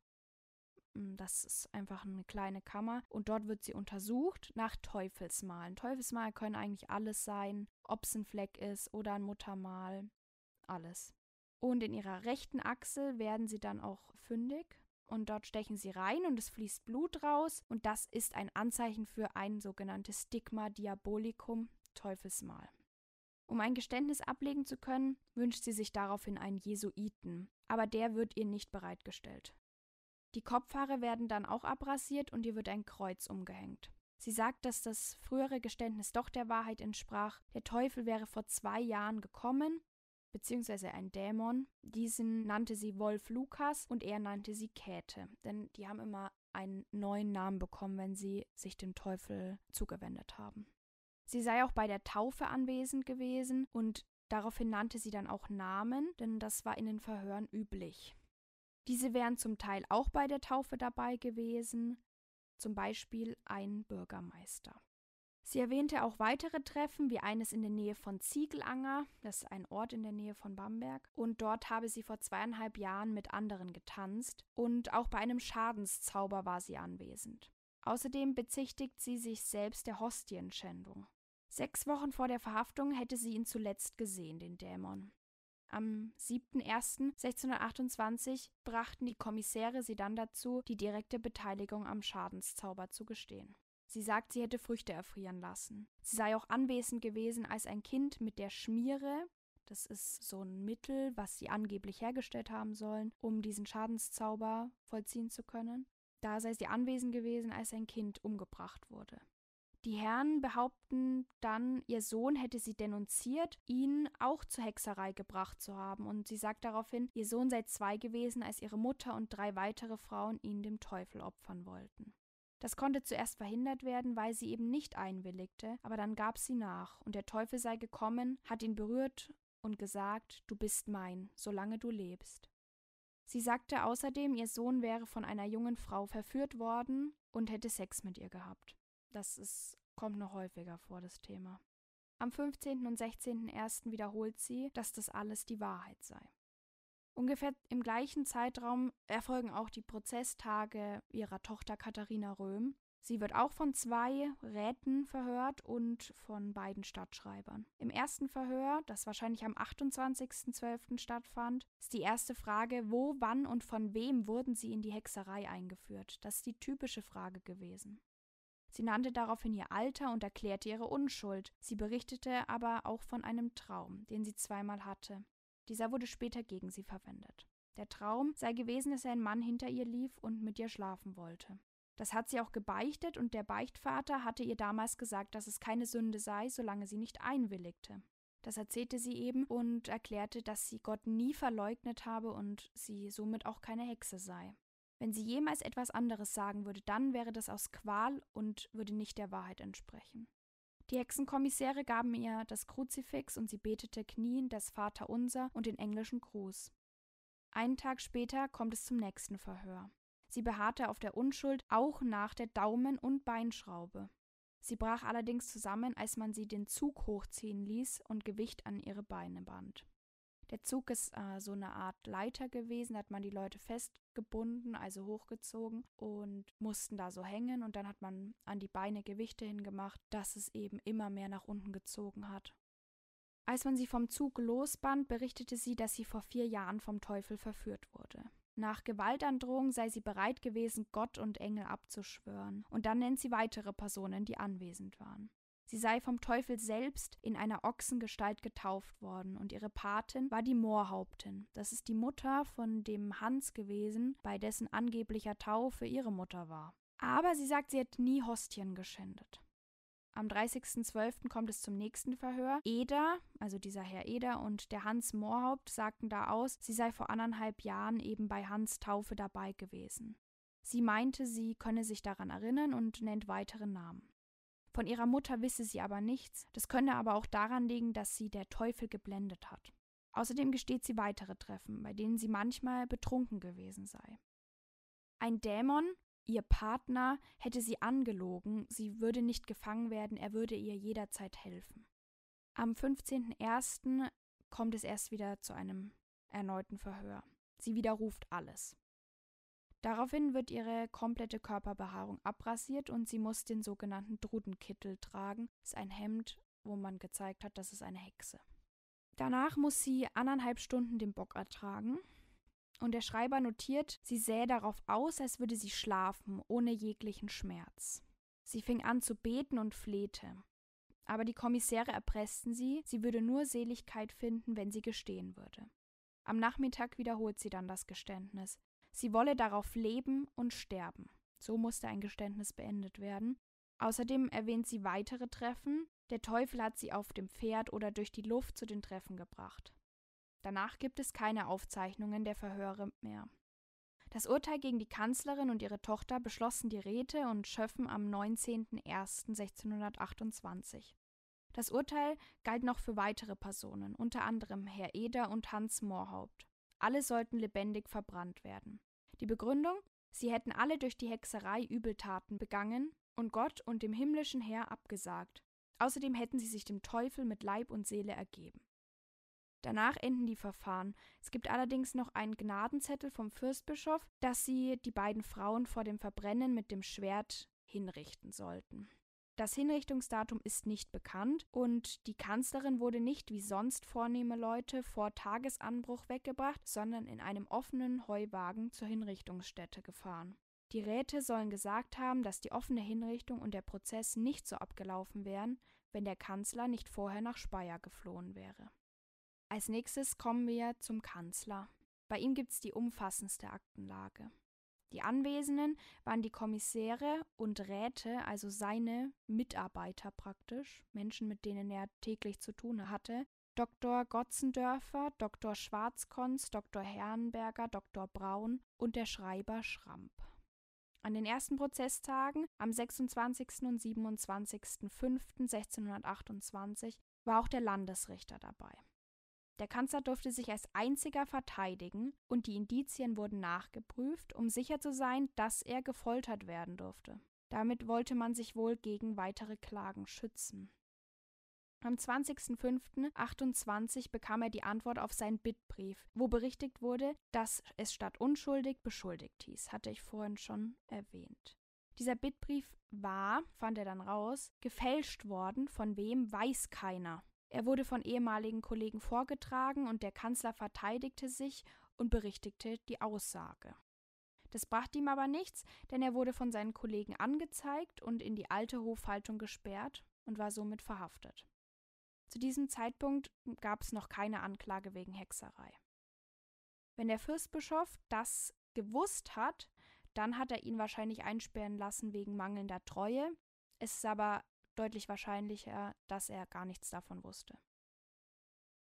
Hm, das ist einfach eine kleine Kammer. Und dort wird sie untersucht nach Teufelsmalen. Teufelsmal können eigentlich alles sein, ob es ein Fleck ist oder ein Muttermal. Alles. Und in ihrer rechten Achsel werden sie dann auch fündig. Und dort stechen sie rein und es fließt Blut raus. Und das ist ein Anzeichen für ein sogenanntes Stigma Diabolicum, Teufelsmal. Um ein Geständnis ablegen zu können, wünscht sie sich daraufhin einen Jesuiten, aber der wird ihr nicht bereitgestellt. Die Kopfhaare werden dann auch abrasiert und ihr wird ein Kreuz umgehängt. Sie sagt, dass das frühere Geständnis doch der Wahrheit entsprach. Der Teufel wäre vor zwei Jahren gekommen, beziehungsweise ein Dämon. Diesen nannte sie Wolf Lukas und er nannte sie Käthe, denn die haben immer einen neuen Namen bekommen, wenn sie sich dem Teufel zugewendet haben. Sie sei auch bei der Taufe anwesend gewesen und daraufhin nannte sie dann auch Namen, denn das war in den Verhören üblich. Diese wären zum Teil auch bei der Taufe dabei gewesen, zum Beispiel ein Bürgermeister. Sie erwähnte auch weitere Treffen, wie eines in der Nähe von Ziegelanger, das ist ein Ort in der Nähe von Bamberg, und dort habe sie vor zweieinhalb Jahren mit anderen getanzt, und auch bei einem Schadenszauber war sie anwesend. Außerdem bezichtigt sie sich selbst der Hostienschändung. Sechs Wochen vor der Verhaftung hätte sie ihn zuletzt gesehen, den Dämon. Am 7.01.1628 brachten die Kommissäre sie dann dazu, die direkte Beteiligung am Schadenszauber zu gestehen. Sie sagt, sie hätte Früchte erfrieren lassen. Sie sei auch anwesend gewesen, als ein Kind mit der Schmiere, das ist so ein Mittel, was sie angeblich hergestellt haben sollen, um diesen Schadenszauber vollziehen zu können. Da sei sie anwesend gewesen, als ein Kind umgebracht wurde. Die Herren behaupten dann, ihr Sohn hätte sie denunziert, ihn auch zur Hexerei gebracht zu haben, und sie sagt daraufhin, ihr Sohn sei zwei gewesen, als ihre Mutter und drei weitere Frauen ihn dem Teufel opfern wollten. Das konnte zuerst verhindert werden, weil sie eben nicht einwilligte, aber dann gab sie nach, und der Teufel sei gekommen, hat ihn berührt und gesagt, du bist mein, solange du lebst. Sie sagte außerdem, ihr Sohn wäre von einer jungen Frau verführt worden und hätte Sex mit ihr gehabt. Das ist, kommt noch häufiger vor, das Thema. Am 15. und 16.01. wiederholt sie, dass das alles die Wahrheit sei. Ungefähr im gleichen Zeitraum erfolgen auch die Prozesstage ihrer Tochter Katharina Röhm. Sie wird auch von zwei Räten verhört und von beiden Stadtschreibern. Im ersten Verhör, das wahrscheinlich am 28.12. stattfand, ist die erste Frage, wo, wann und von wem wurden sie in die Hexerei eingeführt? Das ist die typische Frage gewesen. Sie nannte daraufhin ihr Alter und erklärte ihre Unschuld. Sie berichtete aber auch von einem Traum, den sie zweimal hatte. Dieser wurde später gegen sie verwendet. Der Traum sei gewesen, dass ein Mann hinter ihr lief und mit ihr schlafen wollte. Das hat sie auch gebeichtet und der Beichtvater hatte ihr damals gesagt, dass es keine Sünde sei, solange sie nicht einwilligte. Das erzählte sie eben und erklärte, dass sie Gott nie verleugnet habe und sie somit auch keine Hexe sei. Wenn sie jemals etwas anderes sagen würde, dann wäre das aus Qual und würde nicht der Wahrheit entsprechen. Die Hexenkommissäre gaben ihr das Kruzifix und sie betete kniend das Vaterunser und den englischen Gruß. Einen Tag später kommt es zum nächsten Verhör. Sie beharrte auf der Unschuld auch nach der Daumen- und Beinschraube. Sie brach allerdings zusammen, als man sie den Zug hochziehen ließ und Gewicht an ihre Beine band. Der Zug ist äh, so eine Art Leiter gewesen, da hat man die Leute festgebunden, also hochgezogen und mussten da so hängen und dann hat man an die Beine Gewichte hingemacht, dass es eben immer mehr nach unten gezogen hat. Als man sie vom Zug losband, berichtete sie, dass sie vor vier Jahren vom Teufel verführt wurde. Nach Gewaltandrohung sei sie bereit gewesen, Gott und Engel abzuschwören, und dann nennt sie weitere Personen, die anwesend waren. Sie sei vom Teufel selbst in einer Ochsengestalt getauft worden und ihre Patin war die Moorhauptin. Das ist die Mutter von dem Hans gewesen, bei dessen angeblicher Taufe ihre Mutter war. Aber sie sagt, sie hat nie Hostien geschändet. Am 30.12. kommt es zum nächsten Verhör. Eder, also dieser Herr Eder und der Hans Moorhaupt sagten da aus, sie sei vor anderthalb Jahren eben bei Hans Taufe dabei gewesen. Sie meinte, sie könne sich daran erinnern und nennt weitere Namen. Von ihrer Mutter wisse sie aber nichts, das könne aber auch daran liegen, dass sie der Teufel geblendet hat. Außerdem gesteht sie weitere Treffen, bei denen sie manchmal betrunken gewesen sei. Ein Dämon, Ihr Partner hätte sie angelogen, sie würde nicht gefangen werden, er würde ihr jederzeit helfen. Am 15.01. kommt es erst wieder zu einem erneuten Verhör. Sie widerruft alles. Daraufhin wird ihre komplette Körperbehaarung abrasiert und sie muss den sogenannten Drudenkittel tragen. Das ist ein Hemd, wo man gezeigt hat, das ist eine Hexe. Danach muss sie anderthalb Stunden den Bock ertragen und der Schreiber notiert, sie sähe darauf aus, als würde sie schlafen, ohne jeglichen Schmerz. Sie fing an zu beten und flehte. Aber die Kommissäre erpressten sie, sie würde nur Seligkeit finden, wenn sie gestehen würde. Am Nachmittag wiederholt sie dann das Geständnis. Sie wolle darauf leben und sterben. So musste ein Geständnis beendet werden. Außerdem erwähnt sie weitere Treffen. Der Teufel hat sie auf dem Pferd oder durch die Luft zu den Treffen gebracht. Danach gibt es keine Aufzeichnungen der Verhöre mehr. Das Urteil gegen die Kanzlerin und ihre Tochter beschlossen die Räte und Schöffen am 19.01.1628. Das Urteil galt noch für weitere Personen, unter anderem Herr Eder und Hans Moorhaupt. Alle sollten lebendig verbrannt werden. Die Begründung? Sie hätten alle durch die Hexerei Übeltaten begangen und Gott und dem himmlischen Herr abgesagt. Außerdem hätten sie sich dem Teufel mit Leib und Seele ergeben. Danach enden die Verfahren. Es gibt allerdings noch einen Gnadenzettel vom Fürstbischof, dass sie die beiden Frauen vor dem Verbrennen mit dem Schwert hinrichten sollten. Das Hinrichtungsdatum ist nicht bekannt und die Kanzlerin wurde nicht wie sonst vornehme Leute vor Tagesanbruch weggebracht, sondern in einem offenen Heuwagen zur Hinrichtungsstätte gefahren. Die Räte sollen gesagt haben, dass die offene Hinrichtung und der Prozess nicht so abgelaufen wären, wenn der Kanzler nicht vorher nach Speyer geflohen wäre. Als nächstes kommen wir zum Kanzler. Bei ihm gibt es die umfassendste Aktenlage. Die Anwesenden waren die Kommissäre und Räte, also seine Mitarbeiter praktisch, Menschen, mit denen er täglich zu tun hatte. Dr. Gotzendörfer, Dr. Schwarzkons, Dr. Herrenberger, Dr. Braun und der Schreiber Schramp. An den ersten Prozesstagen am 26. und 27.05.1628 war auch der Landesrichter dabei. Der Kanzler durfte sich als einziger verteidigen und die Indizien wurden nachgeprüft, um sicher zu sein, dass er gefoltert werden durfte. Damit wollte man sich wohl gegen weitere Klagen schützen. Am 20.05.28 bekam er die Antwort auf seinen Bittbrief, wo berichtigt wurde, dass es statt unschuldig beschuldigt hieß, hatte ich vorhin schon erwähnt. Dieser Bittbrief war, fand er dann raus, gefälscht worden, von wem weiß keiner. Er wurde von ehemaligen Kollegen vorgetragen und der Kanzler verteidigte sich und berichtigte die Aussage. Das brachte ihm aber nichts, denn er wurde von seinen Kollegen angezeigt und in die alte Hofhaltung gesperrt und war somit verhaftet. Zu diesem Zeitpunkt gab es noch keine Anklage wegen Hexerei. Wenn der Fürstbischof das gewusst hat, dann hat er ihn wahrscheinlich einsperren lassen wegen mangelnder Treue. Es ist aber deutlich wahrscheinlicher, dass er gar nichts davon wusste.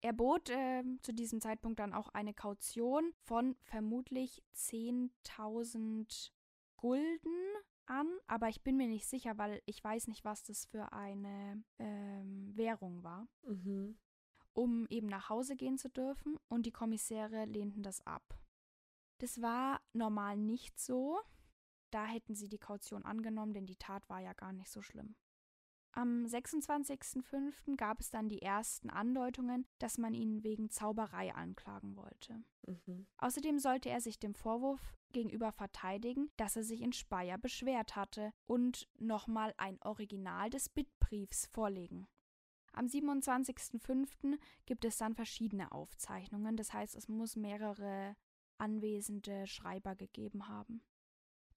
Er bot äh, zu diesem Zeitpunkt dann auch eine Kaution von vermutlich 10.000 Gulden an, aber ich bin mir nicht sicher, weil ich weiß nicht, was das für eine ähm, Währung war, mhm. um eben nach Hause gehen zu dürfen und die Kommissäre lehnten das ab. Das war normal nicht so. Da hätten sie die Kaution angenommen, denn die Tat war ja gar nicht so schlimm. Am 26.05. gab es dann die ersten Andeutungen, dass man ihn wegen Zauberei anklagen wollte. Mhm. Außerdem sollte er sich dem Vorwurf gegenüber verteidigen, dass er sich in Speyer beschwert hatte und nochmal ein Original des Bittbriefs vorlegen. Am 27.05. gibt es dann verschiedene Aufzeichnungen, das heißt, es muss mehrere anwesende Schreiber gegeben haben.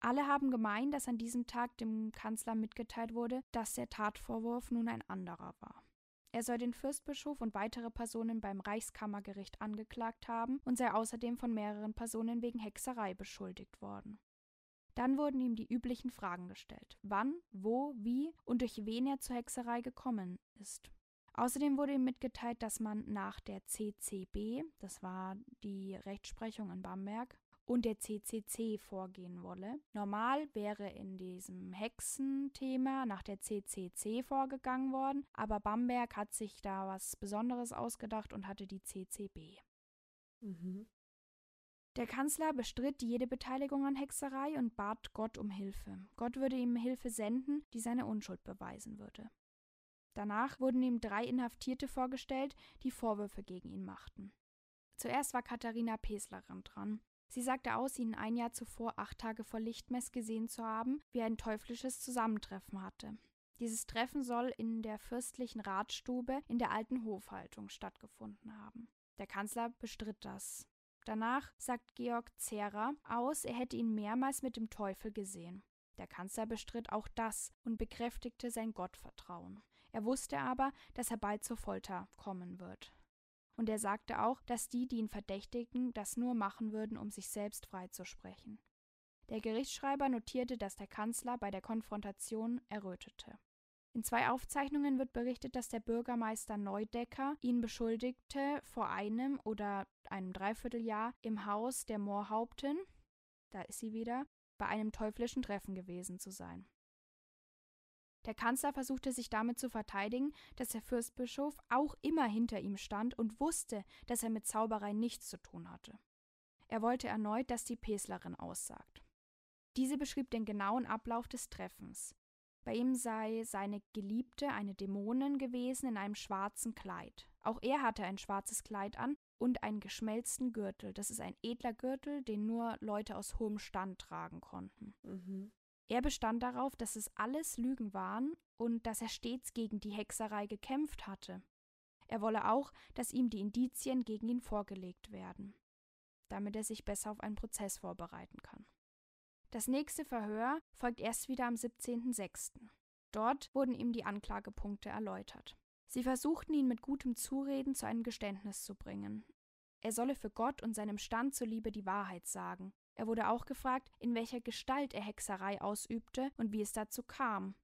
Alle haben gemeint, dass an diesem Tag dem Kanzler mitgeteilt wurde, dass der Tatvorwurf nun ein anderer war. Er soll den Fürstbischof und weitere Personen beim Reichskammergericht angeklagt haben und sei außerdem von mehreren Personen wegen Hexerei beschuldigt worden. Dann wurden ihm die üblichen Fragen gestellt. Wann, wo, wie und durch wen er zur Hexerei gekommen ist. Außerdem wurde ihm mitgeteilt, dass man nach der CCB, das war die Rechtsprechung in Bamberg, und der CCC vorgehen wolle. Normal wäre in diesem Hexenthema nach der CCC vorgegangen worden, aber Bamberg hat sich da was Besonderes ausgedacht und hatte die CCB. Mhm. Der Kanzler bestritt jede Beteiligung an Hexerei und bat Gott um Hilfe. Gott würde ihm Hilfe senden, die seine Unschuld beweisen würde. Danach wurden ihm drei Inhaftierte vorgestellt, die Vorwürfe gegen ihn machten. Zuerst war Katharina Peslerin dran. Sie sagte aus, ihn ein Jahr zuvor, acht Tage vor Lichtmess, gesehen zu haben, wie er ein teuflisches Zusammentreffen hatte. Dieses Treffen soll in der fürstlichen Ratstube in der alten Hofhaltung stattgefunden haben. Der Kanzler bestritt das. Danach sagt Georg Zehrer aus, er hätte ihn mehrmals mit dem Teufel gesehen. Der Kanzler bestritt auch das und bekräftigte sein Gottvertrauen. Er wusste aber, dass er bald zur Folter kommen wird. Und er sagte auch, dass die, die ihn verdächtigten, das nur machen würden, um sich selbst freizusprechen. Der Gerichtsschreiber notierte, dass der Kanzler bei der Konfrontation errötete. In zwei Aufzeichnungen wird berichtet, dass der Bürgermeister Neudecker ihn beschuldigte, vor einem oder einem Dreivierteljahr im Haus der Moorhauptin, da ist sie wieder, bei einem teuflischen Treffen gewesen zu sein. Der Kanzler versuchte sich damit zu verteidigen, dass der Fürstbischof auch immer hinter ihm stand und wusste, dass er mit Zauberei nichts zu tun hatte. Er wollte erneut, dass die Peslerin aussagt. Diese beschrieb den genauen Ablauf des Treffens. Bei ihm sei seine Geliebte eine Dämonin gewesen in einem schwarzen Kleid. Auch er hatte ein schwarzes Kleid an und einen geschmelzten Gürtel. Das ist ein edler Gürtel, den nur Leute aus hohem Stand tragen konnten. Mhm. Er bestand darauf, dass es alles Lügen waren und dass er stets gegen die Hexerei gekämpft hatte. Er wolle auch, dass ihm die Indizien gegen ihn vorgelegt werden, damit er sich besser auf einen Prozess vorbereiten kann. Das nächste Verhör folgt erst wieder am 17.06. Dort wurden ihm die Anklagepunkte erläutert. Sie versuchten ihn mit gutem Zureden zu einem Geständnis zu bringen. Er solle für Gott und seinem Stand zuliebe die Wahrheit sagen er wurde auch gefragt, in welcher Gestalt er Hexerei ausübte und wie es dazu kam.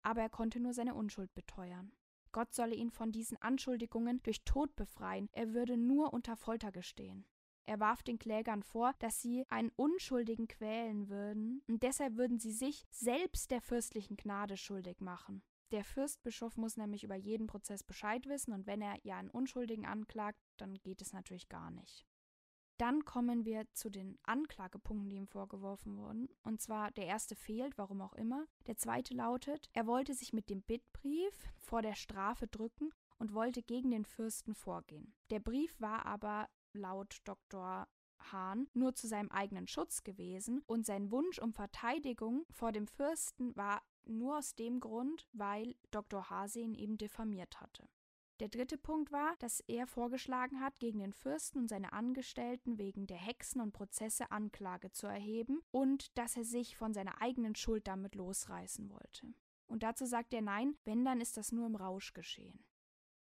Aber er konnte nur seine Unschuld beteuern. Gott solle ihn von diesen Anschuldigungen durch Tod befreien, er würde nur unter Folter gestehen. Er warf den Klägern vor, dass sie einen Unschuldigen quälen würden, und deshalb würden sie sich selbst der fürstlichen Gnade schuldig machen. Der Fürstbischof muss nämlich über jeden Prozess Bescheid wissen, und wenn er ja einen Unschuldigen anklagt, dann geht es natürlich gar nicht. Dann kommen wir zu den Anklagepunkten, die ihm vorgeworfen wurden. Und zwar der erste fehlt, warum auch immer. Der zweite lautet, er wollte sich mit dem Bittbrief vor der Strafe drücken und wollte gegen den Fürsten vorgehen. Der Brief war aber laut Dr. Hahn nur zu seinem eigenen Schutz gewesen und sein Wunsch um Verteidigung vor dem Fürsten war nur aus dem Grund, weil Dr. Hase ihn eben diffamiert hatte. Der dritte Punkt war, dass er vorgeschlagen hat, gegen den Fürsten und seine Angestellten wegen der Hexen und Prozesse Anklage zu erheben und dass er sich von seiner eigenen Schuld damit losreißen wollte. Und dazu sagt er nein, wenn dann ist das nur im Rausch geschehen.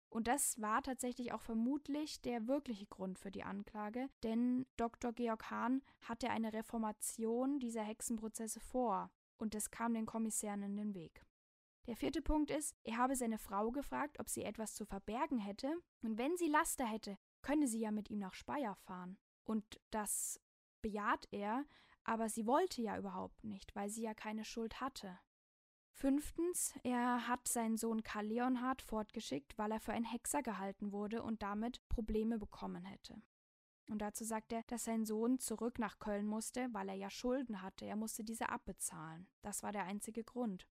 Und das war tatsächlich auch vermutlich der wirkliche Grund für die Anklage, denn Dr. Georg Hahn hatte eine Reformation dieser Hexenprozesse vor, und es kam den Kommissären in den Weg. Der vierte Punkt ist, er habe seine Frau gefragt, ob sie etwas zu verbergen hätte, und wenn sie Laster hätte, könne sie ja mit ihm nach Speyer fahren. Und das bejaht er, aber sie wollte ja überhaupt nicht, weil sie ja keine Schuld hatte. Fünftens, er hat seinen Sohn Karl Leonhard fortgeschickt, weil er für einen Hexer gehalten wurde und damit Probleme bekommen hätte. Und dazu sagt er, dass sein Sohn zurück nach Köln musste, weil er ja Schulden hatte, er musste diese abbezahlen. Das war der einzige Grund.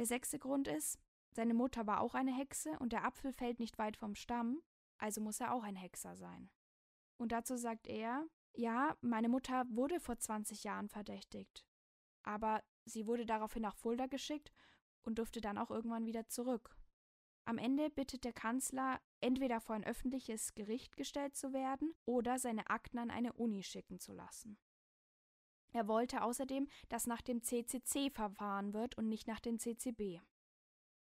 Der sechste Grund ist, seine Mutter war auch eine Hexe und der Apfel fällt nicht weit vom Stamm, also muss er auch ein Hexer sein. Und dazu sagt er, ja, meine Mutter wurde vor 20 Jahren verdächtigt, aber sie wurde daraufhin nach Fulda geschickt und durfte dann auch irgendwann wieder zurück. Am Ende bittet der Kanzler, entweder vor ein öffentliches Gericht gestellt zu werden oder seine Akten an eine Uni schicken zu lassen. Er wollte außerdem, dass nach dem CCC verfahren wird und nicht nach dem CCB.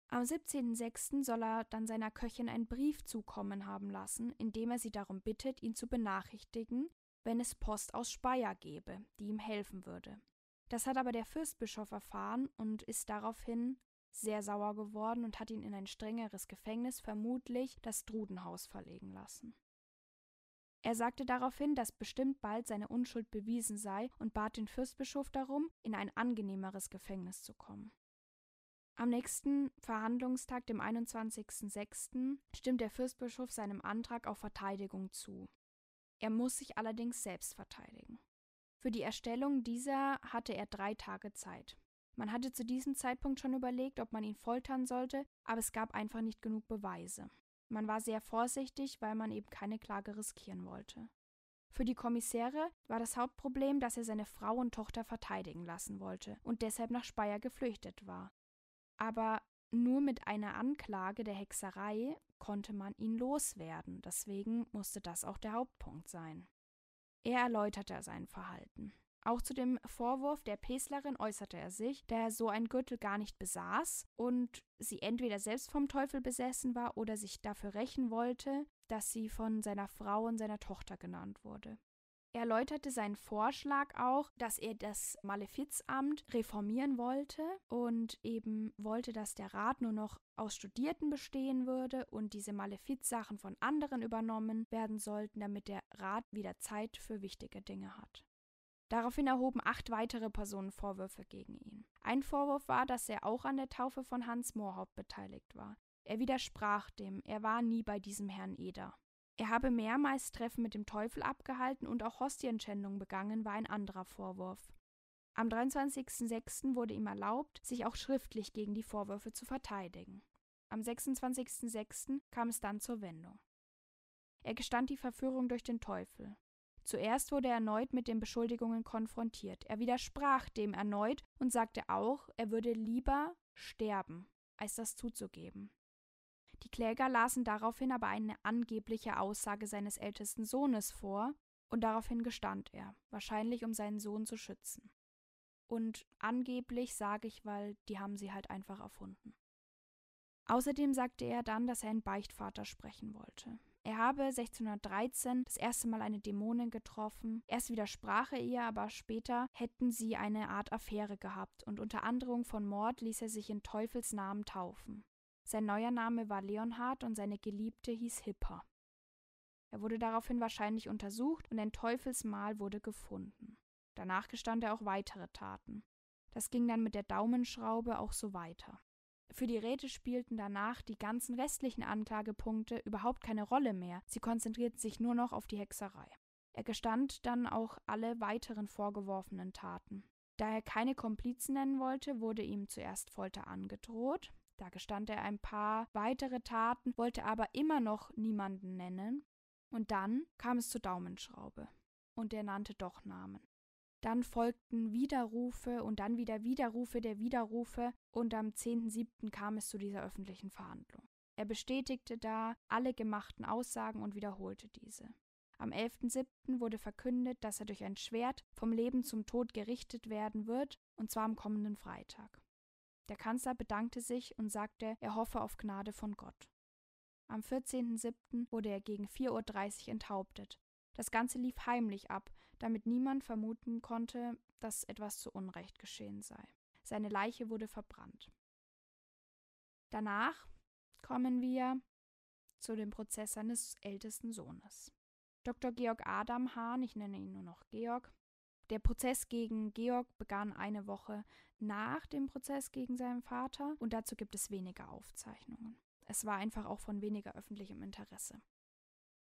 Am 17.06. soll er dann seiner Köchin einen Brief zukommen haben lassen, in dem er sie darum bittet, ihn zu benachrichtigen, wenn es Post aus Speyer gebe, die ihm helfen würde. Das hat aber der Fürstbischof erfahren und ist daraufhin sehr sauer geworden und hat ihn in ein strengeres Gefängnis, vermutlich das Drudenhaus, verlegen lassen. Er sagte daraufhin, dass bestimmt bald seine Unschuld bewiesen sei und bat den Fürstbischof darum, in ein angenehmeres Gefängnis zu kommen. Am nächsten Verhandlungstag, dem 21.06., stimmt der Fürstbischof seinem Antrag auf Verteidigung zu. Er muss sich allerdings selbst verteidigen. Für die Erstellung dieser hatte er drei Tage Zeit. Man hatte zu diesem Zeitpunkt schon überlegt, ob man ihn foltern sollte, aber es gab einfach nicht genug Beweise. Man war sehr vorsichtig, weil man eben keine Klage riskieren wollte. Für die Kommissäre war das Hauptproblem, dass er seine Frau und Tochter verteidigen lassen wollte und deshalb nach Speyer geflüchtet war. Aber nur mit einer Anklage der Hexerei konnte man ihn loswerden, deswegen musste das auch der Hauptpunkt sein. Er erläuterte sein Verhalten. Auch zu dem Vorwurf der Peslerin äußerte er sich, da er so ein Gürtel gar nicht besaß und sie entweder selbst vom Teufel besessen war oder sich dafür rächen wollte, dass sie von seiner Frau und seiner Tochter genannt wurde. Er erläuterte seinen Vorschlag auch, dass er das Malefizamt reformieren wollte und eben wollte, dass der Rat nur noch aus Studierten bestehen würde und diese Malefizsachen von anderen übernommen werden sollten, damit der Rat wieder Zeit für wichtige Dinge hat. Daraufhin erhoben acht weitere Personen Vorwürfe gegen ihn. Ein Vorwurf war, dass er auch an der Taufe von Hans Moorhaupt beteiligt war. Er widersprach dem, er war nie bei diesem Herrn Eder. Er habe mehrmals Treffen mit dem Teufel abgehalten und auch Hostienschändung begangen, war ein anderer Vorwurf. Am 23.06. wurde ihm erlaubt, sich auch schriftlich gegen die Vorwürfe zu verteidigen. Am 26.06. kam es dann zur Wendung. Er gestand die Verführung durch den Teufel. Zuerst wurde er erneut mit den Beschuldigungen konfrontiert. Er widersprach dem erneut und sagte auch, er würde lieber sterben, als das zuzugeben. Die Kläger lasen daraufhin aber eine angebliche Aussage seines ältesten Sohnes vor, und daraufhin gestand er, wahrscheinlich um seinen Sohn zu schützen. Und angeblich sage ich, weil die haben sie halt einfach erfunden. Außerdem sagte er dann, dass er einen Beichtvater sprechen wollte. Er habe 1613 das erste Mal eine Dämonin getroffen. Erst widersprach er ihr, aber später hätten sie eine Art Affäre gehabt und unter Androhung von Mord ließ er sich in Teufels Namen taufen. Sein neuer Name war Leonhard und seine Geliebte hieß Hippa. Er wurde daraufhin wahrscheinlich untersucht und ein Teufelsmal wurde gefunden. Danach gestand er auch weitere Taten. Das ging dann mit der Daumenschraube auch so weiter. Für die Räte spielten danach die ganzen restlichen Anklagepunkte überhaupt keine Rolle mehr, sie konzentrierten sich nur noch auf die Hexerei. Er gestand dann auch alle weiteren vorgeworfenen Taten. Da er keine Komplizen nennen wollte, wurde ihm zuerst Folter angedroht, da gestand er ein paar weitere Taten, wollte aber immer noch niemanden nennen, und dann kam es zur Daumenschraube, und er nannte doch Namen. Dann folgten Widerrufe und dann wieder Widerrufe der Widerrufe und am 10.7. kam es zu dieser öffentlichen Verhandlung. Er bestätigte da alle gemachten Aussagen und wiederholte diese. Am 11.7. wurde verkündet, dass er durch ein Schwert vom Leben zum Tod gerichtet werden wird, und zwar am kommenden Freitag. Der Kanzler bedankte sich und sagte, er hoffe auf Gnade von Gott. Am 14.7. wurde er gegen 4.30 Uhr enthauptet. Das Ganze lief heimlich ab, damit niemand vermuten konnte, dass etwas zu Unrecht geschehen sei. Seine Leiche wurde verbrannt. Danach kommen wir zu dem Prozess seines ältesten Sohnes. Dr. Georg Adam Hahn, ich nenne ihn nur noch Georg. Der Prozess gegen Georg begann eine Woche nach dem Prozess gegen seinen Vater und dazu gibt es weniger Aufzeichnungen. Es war einfach auch von weniger öffentlichem Interesse.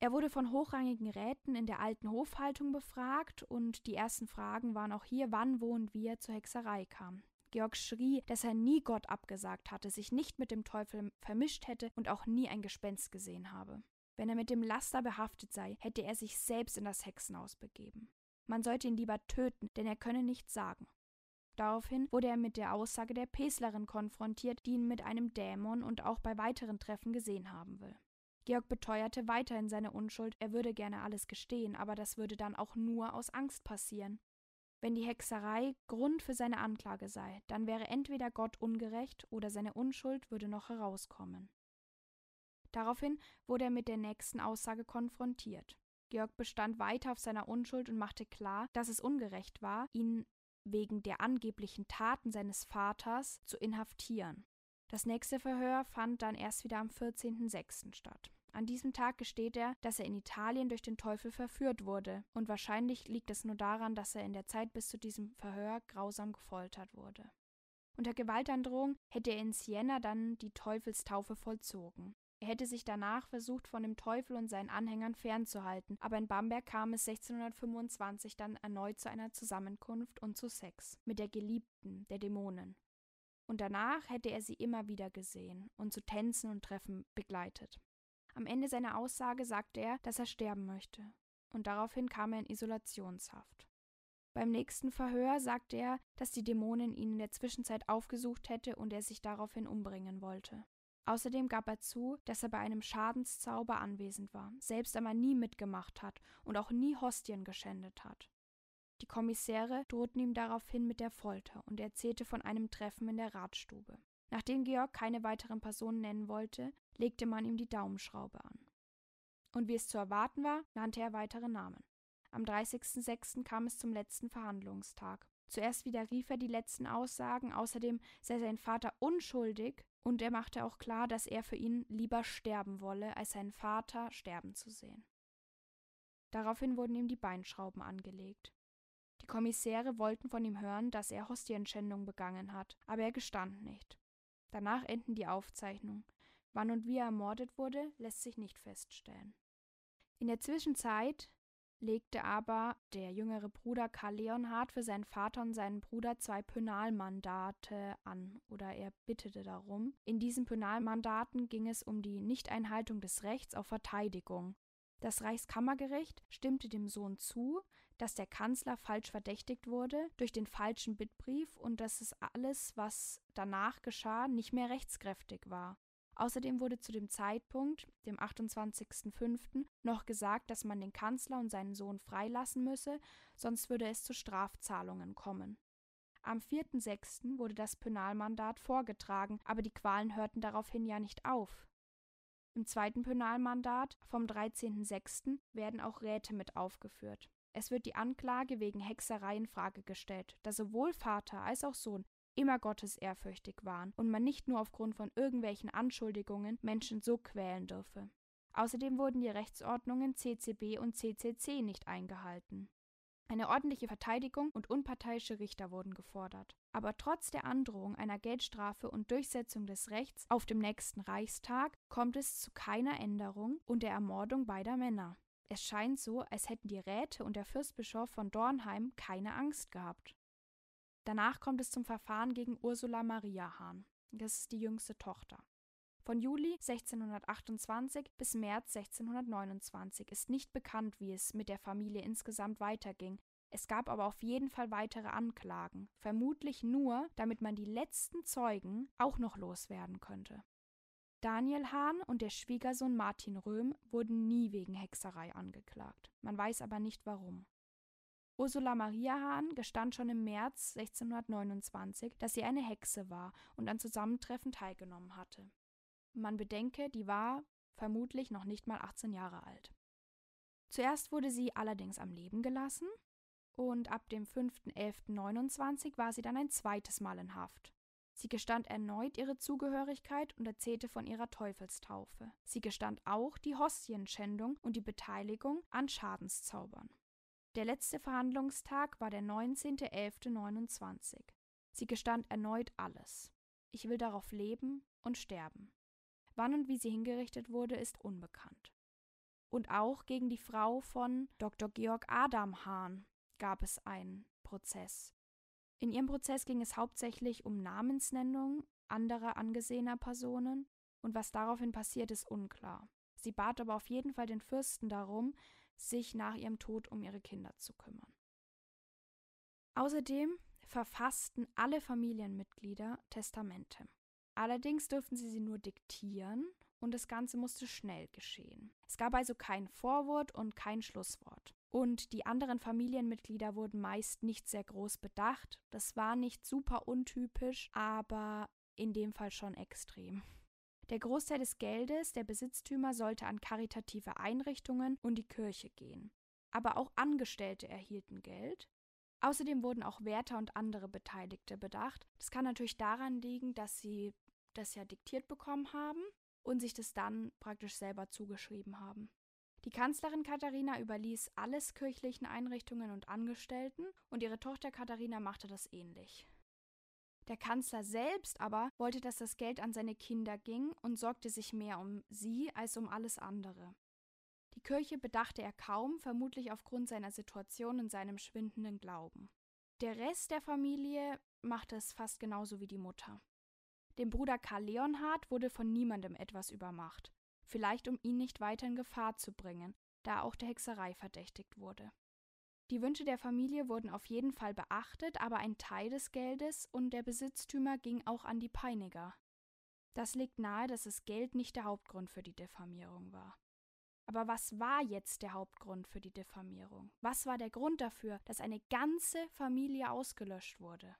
Er wurde von hochrangigen Räten in der alten Hofhaltung befragt und die ersten Fragen waren auch hier, wann, wo und wie er zur Hexerei kam. Georg schrie, dass er nie Gott abgesagt hatte, sich nicht mit dem Teufel vermischt hätte und auch nie ein Gespenst gesehen habe. Wenn er mit dem Laster behaftet sei, hätte er sich selbst in das Hexenhaus begeben. Man sollte ihn lieber töten, denn er könne nichts sagen. Daraufhin wurde er mit der Aussage der Peslerin konfrontiert, die ihn mit einem Dämon und auch bei weiteren Treffen gesehen haben will. Georg beteuerte weiterhin seine Unschuld, er würde gerne alles gestehen, aber das würde dann auch nur aus Angst passieren. Wenn die Hexerei Grund für seine Anklage sei, dann wäre entweder Gott ungerecht oder seine Unschuld würde noch herauskommen. Daraufhin wurde er mit der nächsten Aussage konfrontiert. Georg bestand weiter auf seiner Unschuld und machte klar, dass es ungerecht war, ihn wegen der angeblichen Taten seines Vaters zu inhaftieren. Das nächste Verhör fand dann erst wieder am 14.06. statt. An diesem Tag gesteht er, dass er in Italien durch den Teufel verführt wurde, und wahrscheinlich liegt es nur daran, dass er in der Zeit bis zu diesem Verhör grausam gefoltert wurde. Unter Gewaltandrohung hätte er in Siena dann die Teufelstaufe vollzogen. Er hätte sich danach versucht, von dem Teufel und seinen Anhängern fernzuhalten, aber in Bamberg kam es 1625 dann erneut zu einer Zusammenkunft und zu Sex mit der Geliebten der Dämonen. Und danach hätte er sie immer wieder gesehen und zu Tänzen und Treffen begleitet. Am Ende seiner Aussage sagte er, dass er sterben möchte, und daraufhin kam er in Isolationshaft. Beim nächsten Verhör sagte er, dass die Dämonin ihn in der Zwischenzeit aufgesucht hätte und er sich daraufhin umbringen wollte. Außerdem gab er zu, dass er bei einem Schadenszauber anwesend war, selbst aber nie mitgemacht hat und auch nie Hostien geschändet hat. Die Kommissäre drohten ihm daraufhin mit der Folter und er erzählte von einem Treffen in der Ratstube. Nachdem Georg keine weiteren Personen nennen wollte, legte man ihm die Daumenschraube an. Und wie es zu erwarten war, nannte er weitere Namen. Am 30.06. kam es zum letzten Verhandlungstag. Zuerst widerrief er die letzten Aussagen, außerdem sei sein Vater unschuldig und er machte auch klar, dass er für ihn lieber sterben wolle, als seinen Vater sterben zu sehen. Daraufhin wurden ihm die Beinschrauben angelegt. Kommissäre wollten von ihm hören, dass er Hostienschändung begangen hat, aber er gestand nicht. Danach enden die Aufzeichnungen. Wann und wie er ermordet wurde, lässt sich nicht feststellen. In der Zwischenzeit legte aber der jüngere Bruder Karl Leonhard für seinen Vater und seinen Bruder zwei Pönalmandate an oder er bittete darum. In diesen Pönalmandaten ging es um die Nichteinhaltung des Rechts auf Verteidigung. Das Reichskammergericht stimmte dem Sohn zu, dass der Kanzler falsch verdächtigt wurde durch den falschen Bittbrief und dass es alles, was danach geschah, nicht mehr rechtskräftig war. Außerdem wurde zu dem Zeitpunkt, dem 28.05., noch gesagt, dass man den Kanzler und seinen Sohn freilassen müsse, sonst würde es zu Strafzahlungen kommen. Am 4.06. wurde das Pönalmandat vorgetragen, aber die Qualen hörten daraufhin ja nicht auf. Im zweiten Pönalmandat vom 13.06. werden auch Räte mit aufgeführt. Es wird die Anklage wegen Hexerei in Frage gestellt, da sowohl Vater als auch Sohn immer gottesehrfürchtig waren und man nicht nur aufgrund von irgendwelchen Anschuldigungen Menschen so quälen dürfe. Außerdem wurden die Rechtsordnungen CCB und CCC nicht eingehalten. Eine ordentliche Verteidigung und unparteiische Richter wurden gefordert. Aber trotz der Androhung einer Geldstrafe und Durchsetzung des Rechts auf dem nächsten Reichstag kommt es zu keiner Änderung und der Ermordung beider Männer. Es scheint so, als hätten die Räte und der Fürstbischof von Dornheim keine Angst gehabt. Danach kommt es zum Verfahren gegen Ursula Maria Hahn. Das ist die jüngste Tochter. Von Juli 1628 bis März 1629 ist nicht bekannt, wie es mit der Familie insgesamt weiterging. Es gab aber auf jeden Fall weitere Anklagen, vermutlich nur, damit man die letzten Zeugen auch noch loswerden könnte. Daniel Hahn und der Schwiegersohn Martin Röhm wurden nie wegen Hexerei angeklagt. Man weiß aber nicht warum. Ursula Maria Hahn gestand schon im März 1629, dass sie eine Hexe war und an Zusammentreffen teilgenommen hatte. Man bedenke, die war vermutlich noch nicht mal 18 Jahre alt. Zuerst wurde sie allerdings am Leben gelassen und ab dem 5.11.29 war sie dann ein zweites Mal in Haft. Sie gestand erneut ihre Zugehörigkeit und erzählte von ihrer Teufelstaufe. Sie gestand auch die Hostienschändung und die Beteiligung an Schadenszaubern. Der letzte Verhandlungstag war der 19.11.29. Sie gestand erneut alles. Ich will darauf leben und sterben. Wann und wie sie hingerichtet wurde, ist unbekannt. Und auch gegen die Frau von Dr. Georg Adam Hahn gab es einen Prozess. In ihrem Prozess ging es hauptsächlich um Namensnennung anderer angesehener Personen, und was daraufhin passiert, ist unklar. Sie bat aber auf jeden Fall den Fürsten darum, sich nach ihrem Tod um ihre Kinder zu kümmern. Außerdem verfassten alle Familienmitglieder Testamente. Allerdings durften sie sie nur diktieren und das Ganze musste schnell geschehen. Es gab also kein Vorwort und kein Schlusswort. Und die anderen Familienmitglieder wurden meist nicht sehr groß bedacht. Das war nicht super untypisch, aber in dem Fall schon extrem. Der Großteil des Geldes der Besitztümer sollte an karitative Einrichtungen und die Kirche gehen. Aber auch Angestellte erhielten Geld. Außerdem wurden auch Wärter und andere Beteiligte bedacht. Das kann natürlich daran liegen, dass sie das ja diktiert bekommen haben und sich das dann praktisch selber zugeschrieben haben. Die Kanzlerin Katharina überließ alles kirchlichen Einrichtungen und Angestellten und ihre Tochter Katharina machte das ähnlich. Der Kanzler selbst aber wollte, dass das Geld an seine Kinder ging und sorgte sich mehr um sie als um alles andere. Die Kirche bedachte er kaum, vermutlich aufgrund seiner Situation und seinem schwindenden Glauben. Der Rest der Familie machte es fast genauso wie die Mutter. Dem Bruder Karl Leonhard wurde von niemandem etwas übermacht, vielleicht um ihn nicht weiter in Gefahr zu bringen, da auch der Hexerei verdächtigt wurde. Die Wünsche der Familie wurden auf jeden Fall beachtet, aber ein Teil des Geldes und der Besitztümer ging auch an die Peiniger. Das legt nahe, dass das Geld nicht der Hauptgrund für die Diffamierung war. Aber was war jetzt der Hauptgrund für die Diffamierung? Was war der Grund dafür, dass eine ganze Familie ausgelöscht wurde?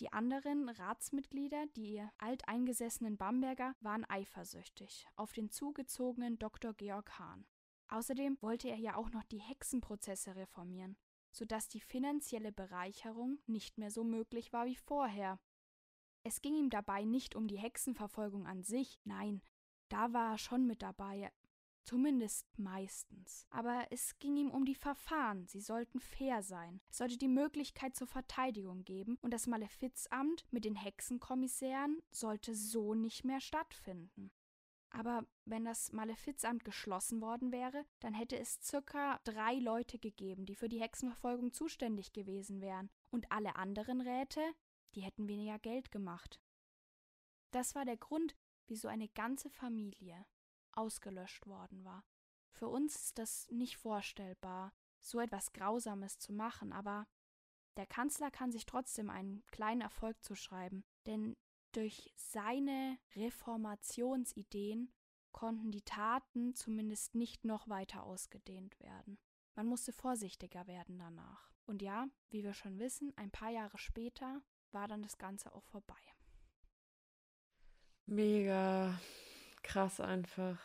Die anderen Ratsmitglieder, die alteingesessenen Bamberger, waren eifersüchtig auf den zugezogenen Dr. Georg Hahn. Außerdem wollte er ja auch noch die Hexenprozesse reformieren, sodass die finanzielle Bereicherung nicht mehr so möglich war wie vorher. Es ging ihm dabei nicht um die Hexenverfolgung an sich, nein, da war er schon mit dabei, Zumindest meistens. Aber es ging ihm um die Verfahren, sie sollten fair sein. Es sollte die Möglichkeit zur Verteidigung geben, und das Malefizamt mit den Hexenkommissären sollte so nicht mehr stattfinden. Aber wenn das Malefizamt geschlossen worden wäre, dann hätte es circa drei Leute gegeben, die für die Hexenverfolgung zuständig gewesen wären, und alle anderen Räte, die hätten weniger Geld gemacht. Das war der Grund, wieso eine ganze Familie ausgelöscht worden war. Für uns ist das nicht vorstellbar, so etwas Grausames zu machen, aber der Kanzler kann sich trotzdem einen kleinen Erfolg zuschreiben, denn durch seine Reformationsideen konnten die Taten zumindest nicht noch weiter ausgedehnt werden. Man musste vorsichtiger werden danach. Und ja, wie wir schon wissen, ein paar Jahre später war dann das Ganze auch vorbei. Mega krass einfach.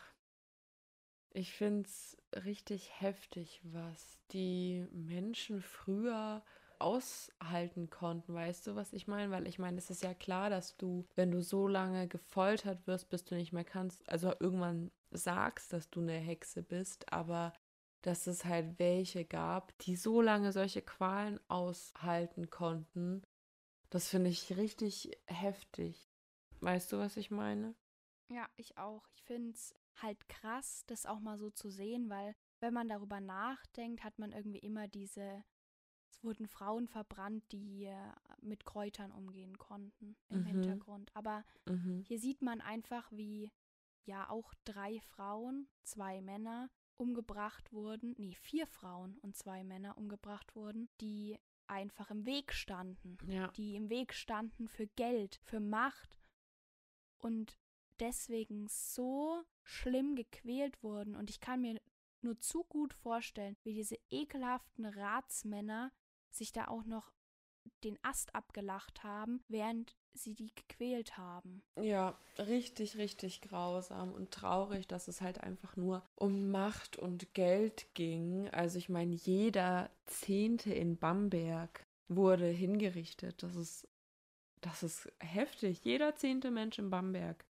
Ich finde es richtig heftig, was die Menschen früher aushalten konnten. Weißt du, was ich meine? Weil ich meine, es ist ja klar, dass du, wenn du so lange gefoltert wirst, bis du nicht mehr kannst, also irgendwann sagst, dass du eine Hexe bist, aber dass es halt welche gab, die so lange solche Qualen aushalten konnten, das finde ich richtig heftig. Weißt du, was ich meine? Ja, ich auch. Ich finde es halt krass, das auch mal so zu sehen, weil wenn man darüber nachdenkt, hat man irgendwie immer diese, es wurden Frauen verbrannt, die mit Kräutern umgehen konnten im mhm. Hintergrund. Aber mhm. hier sieht man einfach, wie ja auch drei Frauen, zwei Männer umgebracht wurden, nee, vier Frauen und zwei Männer umgebracht wurden, die einfach im Weg standen, ja. die im Weg standen für Geld, für Macht und deswegen so schlimm gequält wurden. Und ich kann mir nur zu gut vorstellen, wie diese ekelhaften Ratsmänner sich da auch noch den Ast abgelacht haben, während sie die gequält haben. Ja, richtig, richtig grausam und traurig, dass es halt einfach nur um Macht und Geld ging. Also ich meine, jeder Zehnte in Bamberg wurde hingerichtet. Das ist, das ist heftig. Jeder zehnte Mensch in Bamberg.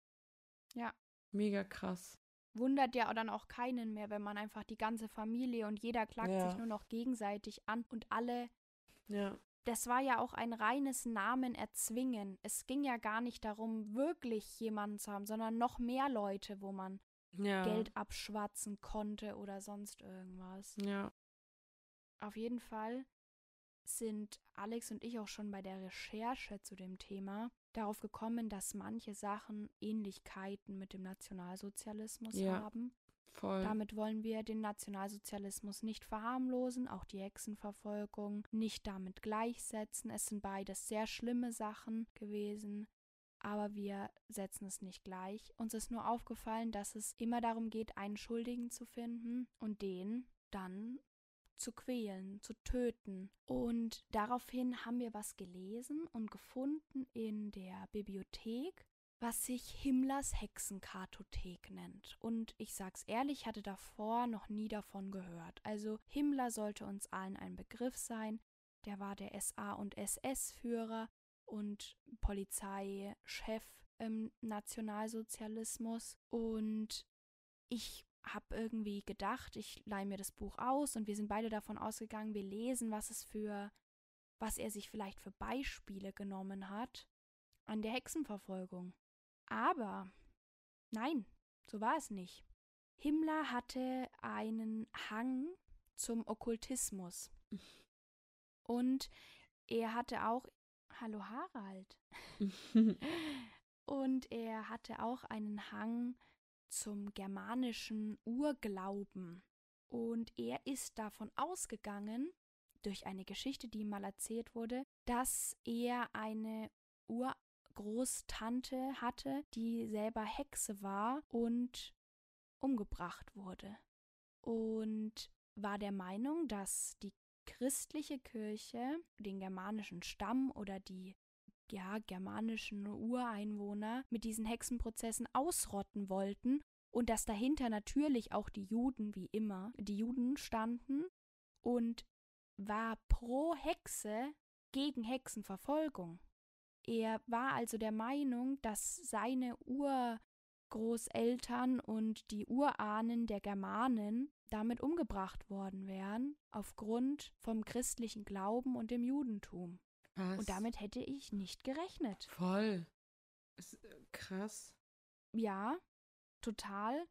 Ja. Mega krass. Wundert ja dann auch keinen mehr, wenn man einfach die ganze Familie und jeder klagt ja. sich nur noch gegenseitig an und alle. Ja. Das war ja auch ein reines Namen erzwingen. Es ging ja gar nicht darum, wirklich jemanden zu haben, sondern noch mehr Leute, wo man ja. Geld abschwatzen konnte oder sonst irgendwas. Ja. Auf jeden Fall sind Alex und ich auch schon bei der Recherche zu dem Thema darauf gekommen, dass manche Sachen Ähnlichkeiten mit dem Nationalsozialismus ja, haben. Voll. Damit wollen wir den Nationalsozialismus nicht verharmlosen, auch die Hexenverfolgung nicht damit gleichsetzen. Es sind beides sehr schlimme Sachen gewesen, aber wir setzen es nicht gleich. Uns ist nur aufgefallen, dass es immer darum geht, einen Schuldigen zu finden und den dann zu quälen, zu töten. Und daraufhin haben wir was gelesen und gefunden in der Bibliothek, was sich Himmlers Hexenkartothek nennt. Und ich sag's ehrlich, hatte davor noch nie davon gehört. Also Himmler sollte uns allen ein Begriff sein. der war der SA- und SS-Führer und Polizeichef im Nationalsozialismus. Und ich habe irgendwie gedacht, ich leihe mir das Buch aus und wir sind beide davon ausgegangen, wir lesen, was es für, was er sich vielleicht für Beispiele genommen hat an der Hexenverfolgung. Aber nein, so war es nicht. Himmler hatte einen Hang zum Okkultismus. Und er hatte auch, hallo Harald, und er hatte auch einen Hang zum germanischen Urglauben. Und er ist davon ausgegangen, durch eine Geschichte, die ihm mal erzählt wurde, dass er eine Urgroßtante hatte, die selber Hexe war und umgebracht wurde. Und war der Meinung, dass die christliche Kirche den germanischen Stamm oder die ja, germanischen Ureinwohner mit diesen Hexenprozessen ausrotten wollten und dass dahinter natürlich auch die Juden wie immer, die Juden standen und war pro Hexe gegen Hexenverfolgung. Er war also der Meinung, dass seine Urgroßeltern und die Urahnen der Germanen damit umgebracht worden wären, aufgrund vom christlichen Glauben und dem Judentum. Was? Und damit hätte ich nicht gerechnet. Voll. Ist äh, krass. Ja, total.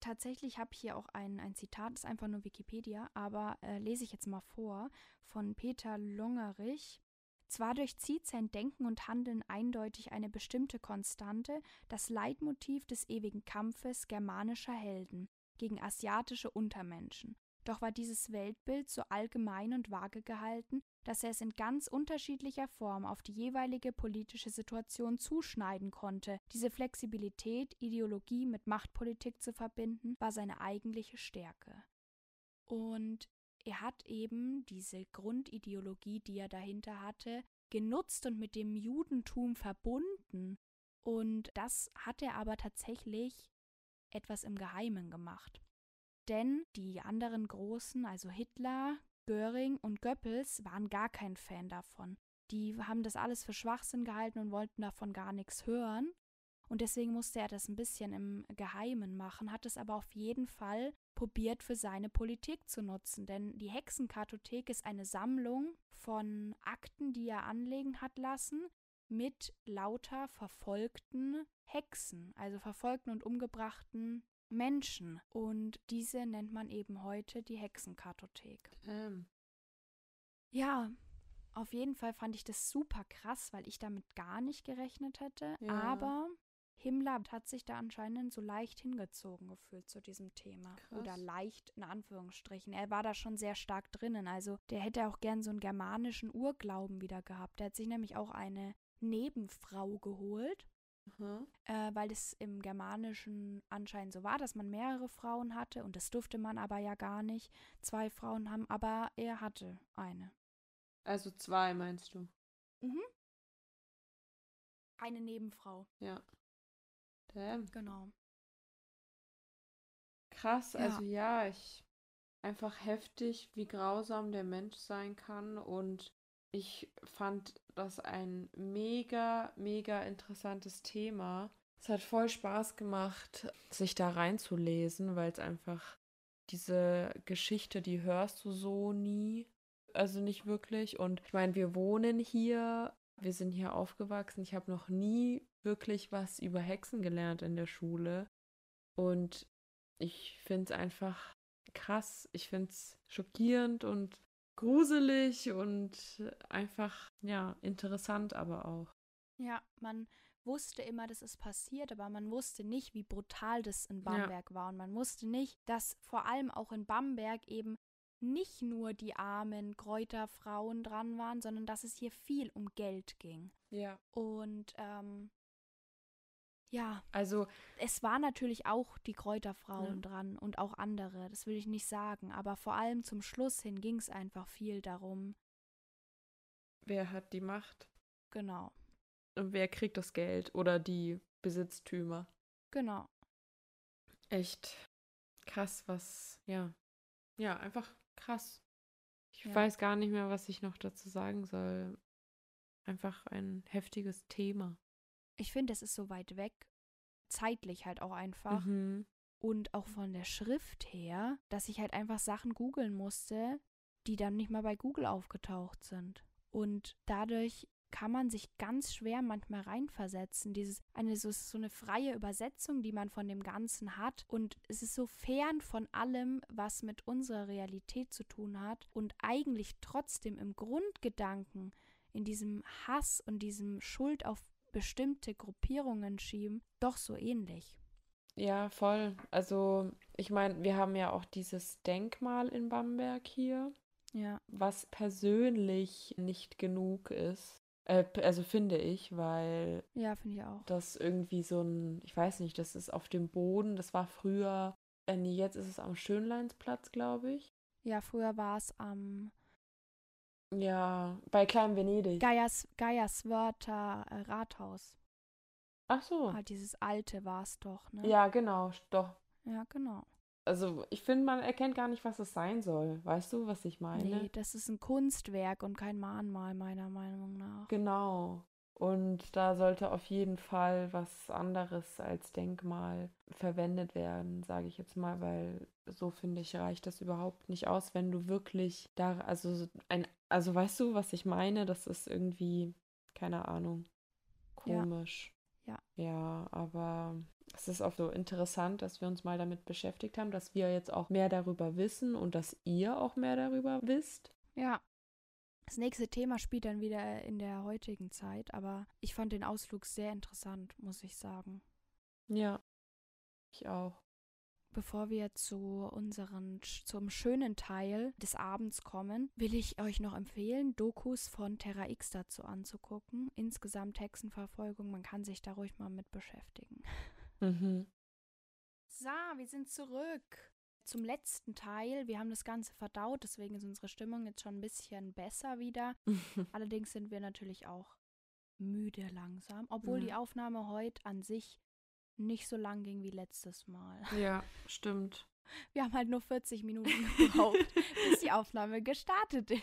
Tatsächlich habe ich hier auch ein, ein Zitat, das ist einfach nur Wikipedia, aber äh, lese ich jetzt mal vor, von Peter Lungerich. Zwar durchzieht sein Denken und Handeln eindeutig eine bestimmte Konstante, das Leitmotiv des ewigen Kampfes germanischer Helden gegen asiatische Untermenschen. Doch war dieses Weltbild so allgemein und vage gehalten, dass er es in ganz unterschiedlicher Form auf die jeweilige politische Situation zuschneiden konnte. Diese Flexibilität, Ideologie mit Machtpolitik zu verbinden, war seine eigentliche Stärke. Und er hat eben diese Grundideologie, die er dahinter hatte, genutzt und mit dem Judentum verbunden. Und das hat er aber tatsächlich etwas im Geheimen gemacht. Denn die anderen Großen, also Hitler, Göring und Goebbels, waren gar kein Fan davon. Die haben das alles für Schwachsinn gehalten und wollten davon gar nichts hören. Und deswegen musste er das ein bisschen im Geheimen machen, hat es aber auf jeden Fall probiert für seine Politik zu nutzen. Denn die Hexenkartothek ist eine Sammlung von Akten, die er anlegen hat lassen, mit lauter verfolgten Hexen, also verfolgten und umgebrachten Menschen. Und diese nennt man eben heute die Hexenkartothek. Ähm. Ja, auf jeden Fall fand ich das super krass, weil ich damit gar nicht gerechnet hätte. Ja. Aber Himmler hat sich da anscheinend so leicht hingezogen gefühlt zu diesem Thema. Krass. Oder leicht in Anführungsstrichen. Er war da schon sehr stark drinnen. Also der hätte auch gern so einen germanischen Urglauben wieder gehabt. Der hat sich nämlich auch eine Nebenfrau geholt Mhm. Äh, weil es im Germanischen anscheinend so war, dass man mehrere Frauen hatte und das durfte man aber ja gar nicht. Zwei Frauen haben, aber er hatte eine. Also zwei, meinst du? Mhm. Eine Nebenfrau. Ja. Damn. Genau. Krass, ja. also ja, ich einfach heftig, wie grausam der Mensch sein kann und ich fand das ein mega, mega interessantes Thema. Es hat voll Spaß gemacht, sich da reinzulesen, weil es einfach diese Geschichte, die hörst du so nie. Also nicht wirklich. Und ich meine, wir wohnen hier, wir sind hier aufgewachsen. Ich habe noch nie wirklich was über Hexen gelernt in der Schule. Und ich finde es einfach krass. Ich finde es schockierend und gruselig und einfach, ja, interessant aber auch. Ja, man wusste immer, dass es passiert, aber man wusste nicht, wie brutal das in Bamberg ja. war. Und man wusste nicht, dass vor allem auch in Bamberg eben nicht nur die armen Kräuterfrauen dran waren, sondern dass es hier viel um Geld ging. Ja. Und ähm, ja. Also. Es war natürlich auch die Kräuterfrauen ja. dran und auch andere, das will ich nicht sagen, aber vor allem zum Schluss hin ging es einfach viel darum. Wer hat die Macht? Genau. Und wer kriegt das Geld oder die Besitztümer? Genau. Echt krass, was, ja. Ja, einfach krass. Ich ja. weiß gar nicht mehr, was ich noch dazu sagen soll. Einfach ein heftiges Thema. Ich finde, es ist so weit weg, zeitlich halt auch einfach. Mhm. Und auch von der Schrift her, dass ich halt einfach Sachen googeln musste, die dann nicht mal bei Google aufgetaucht sind. Und dadurch kann man sich ganz schwer manchmal reinversetzen. Dieses eine so, so eine freie Übersetzung, die man von dem Ganzen hat und es ist so fern von allem, was mit unserer Realität zu tun hat und eigentlich trotzdem im Grundgedanken in diesem Hass und diesem Schuld auf bestimmte Gruppierungen schieben, doch so ähnlich. Ja, voll. Also, ich meine, wir haben ja auch dieses Denkmal in Bamberg hier. Ja. Was persönlich nicht genug ist. Äh, also finde ich, weil. Ja, finde ich auch. Das irgendwie so ein, ich weiß nicht, das ist auf dem Boden, das war früher, äh, nee, jetzt ist es am Schönleinsplatz, glaube ich. Ja, früher war es am. Ja, bei Klein Venedig. Geiers, Geierswörter äh, Rathaus. Ach so. Ah, dieses alte war es doch, ne? Ja, genau, doch. Ja, genau also ich finde, man erkennt gar nicht, was es sein soll. Weißt du, was ich meine? Nee, das ist ein Kunstwerk und kein Mahnmal, meiner Meinung nach. Genau. Und da sollte auf jeden Fall was anderes als Denkmal verwendet werden, sage ich jetzt mal, weil so finde ich, reicht das überhaupt nicht aus, wenn du wirklich da, also ein, also weißt du, was ich meine? Das ist irgendwie, keine Ahnung, komisch. Ja. Ja, ja aber es ist auch so interessant, dass wir uns mal damit beschäftigt haben, dass wir jetzt auch mehr darüber wissen und dass ihr auch mehr darüber wisst. Ja. Das nächste Thema spielt dann wieder in der heutigen Zeit, aber ich fand den Ausflug sehr interessant, muss ich sagen. Ja, ich auch. Bevor wir zu unseren, zum schönen Teil des Abends kommen, will ich euch noch empfehlen, Dokus von Terra X dazu anzugucken. Insgesamt Hexenverfolgung, man kann sich da ruhig mal mit beschäftigen. Mhm. So, wir sind zurück zum letzten Teil. Wir haben das Ganze verdaut, deswegen ist unsere Stimmung jetzt schon ein bisschen besser wieder. Allerdings sind wir natürlich auch müde langsam, obwohl ja. die Aufnahme heute an sich nicht so lang ging wie letztes Mal. Ja, stimmt. Wir haben halt nur 40 Minuten gebraucht, bis die Aufnahme gestartet ist.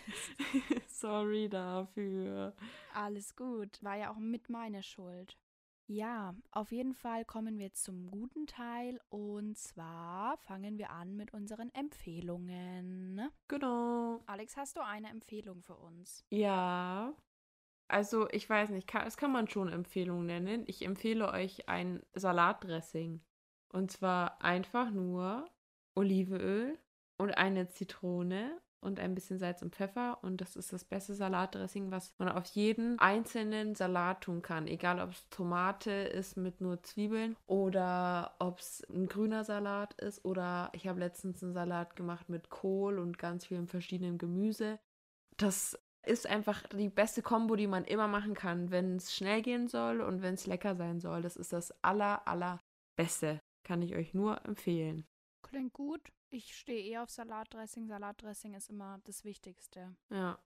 Sorry dafür. Alles gut, war ja auch mit meiner Schuld. Ja, auf jeden Fall kommen wir zum guten Teil und zwar fangen wir an mit unseren Empfehlungen. Genau. Alex, hast du eine Empfehlung für uns? Ja. Also, ich weiß nicht, kann, das kann man schon Empfehlung nennen. Ich empfehle euch ein Salatdressing. Und zwar einfach nur Olivenöl und eine Zitrone und ein bisschen Salz und Pfeffer. Und das ist das beste Salatdressing, was man auf jeden einzelnen Salat tun kann. Egal, ob es Tomate ist mit nur Zwiebeln oder ob es ein grüner Salat ist oder ich habe letztens einen Salat gemacht mit Kohl und ganz vielen verschiedenen Gemüse. Das ist einfach die beste Kombo, die man immer machen kann, wenn es schnell gehen soll und wenn es lecker sein soll. Das ist das aller, allerbeste. Kann ich euch nur empfehlen. Klingt gut. Ich stehe eher auf Salatdressing. Salatdressing ist immer das Wichtigste. Ja.